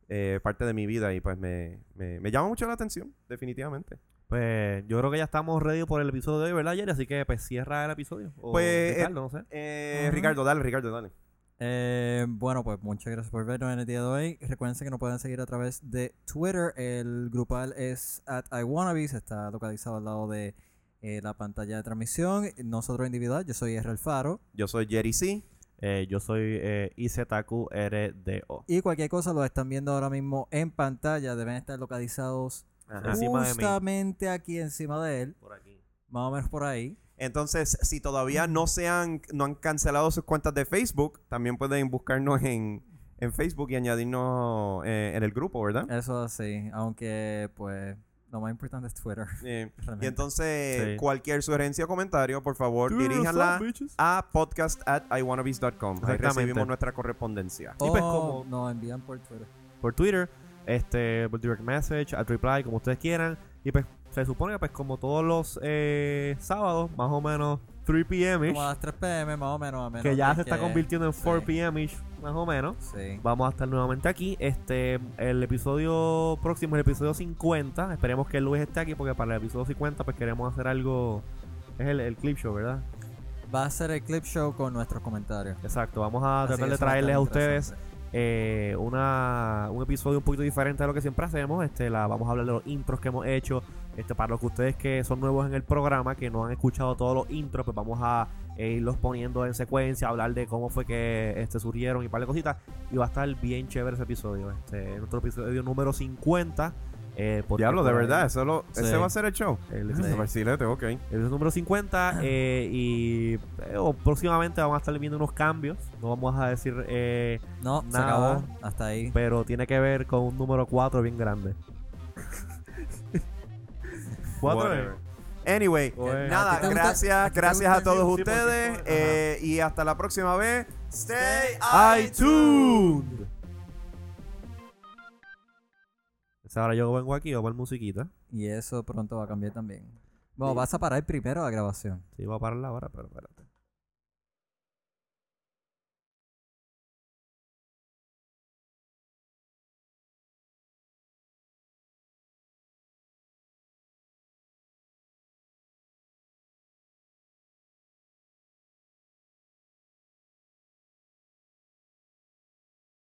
eh, parte de mi vida y pues me, me, me llama mucho la atención, definitivamente. Pues yo creo que ya estamos ready por el episodio de hoy, ¿verdad, Jerry? Así que pues cierra el episodio. O Pues, Ricardo, no sé. Eh. Ricardo, dale, Ricardo, dale. Eh, bueno, pues muchas gracias por vernos en el día de hoy. Recuerden que nos pueden seguir a través de Twitter. El grupal es at iWannabes. Está localizado al lado de eh, la pantalla de transmisión. Nosotros individual, yo soy R. Alfaro. Yo soy Jerry C. Eh, yo soy eh, IZQRDO. Y cualquier cosa lo están viendo ahora mismo en pantalla. Deben estar localizados Ajá. Encima de mí. justamente aquí encima de él. Por aquí. Más o menos por ahí. Entonces, si todavía no se han, no han cancelado sus cuentas de Facebook, también pueden buscarnos en, en Facebook y añadirnos eh, en el grupo, ¿verdad? Eso sí. Aunque, pues, lo más importante es Twitter. Eh, y entonces, Sí. cualquier sugerencia o comentario, por favor, diríjanla a podcast at iwannabes.com. Ahí recibimos nuestra correspondencia. Y pues O como- nos envían por Twitter. Por Twitter, este, por direct message, at reply, como ustedes quieran. Y pues se supone que pues como todos los eh, sábados, más o menos 3 p.m. Como a las 3 pm, más o menos. a menos que ya se está convirtiendo en 4 sí. p.m. más o menos. Sí. Vamos a estar nuevamente aquí. Este, el episodio próximo, el episodio 50. Esperemos que Luis esté aquí porque para el episodio 50 pues queremos hacer algo. Es el, el clip show, ¿verdad? Va a ser el clip show con nuestros comentarios. Exacto. Vamos a tratar de a traerles a ustedes eh, una, un episodio un poquito diferente de lo que siempre hacemos. Este, la, vamos a hablar de los intros que hemos hecho. Este, para los que ustedes que son nuevos en el programa, que no han escuchado todos los intros, pues vamos a eh, irlos poniendo en secuencia, hablar de cómo fue que este, surgieron y un par de cositas. Y va a estar bien chévere ese episodio. Este, nuestro episodio número 50. Eh, Diablo, de verdad, eso lo- Sí. ese va a ser el show. El Sí. episodio Marcilete, ok. el episodio número 50 eh, y eh, o próximamente vamos a estar viendo unos cambios. No vamos a decir, eh, No, se acabó. Hasta ahí. pero tiene que ver con un número 4 bien grande. ¿Cuatro Whatever. es? Anyway, Bueno. nada, ¿A ti te gusta- gracias, gracias a todos ustedes eh, y hasta la próxima vez. Stay iTunes. Esa Ahora yo vengo aquí a poner musiquita. Y eso pronto va a cambiar también. Bueno, Sí. vas a parar primero la grabación. Sí, voy a parar la hora, pero espérate.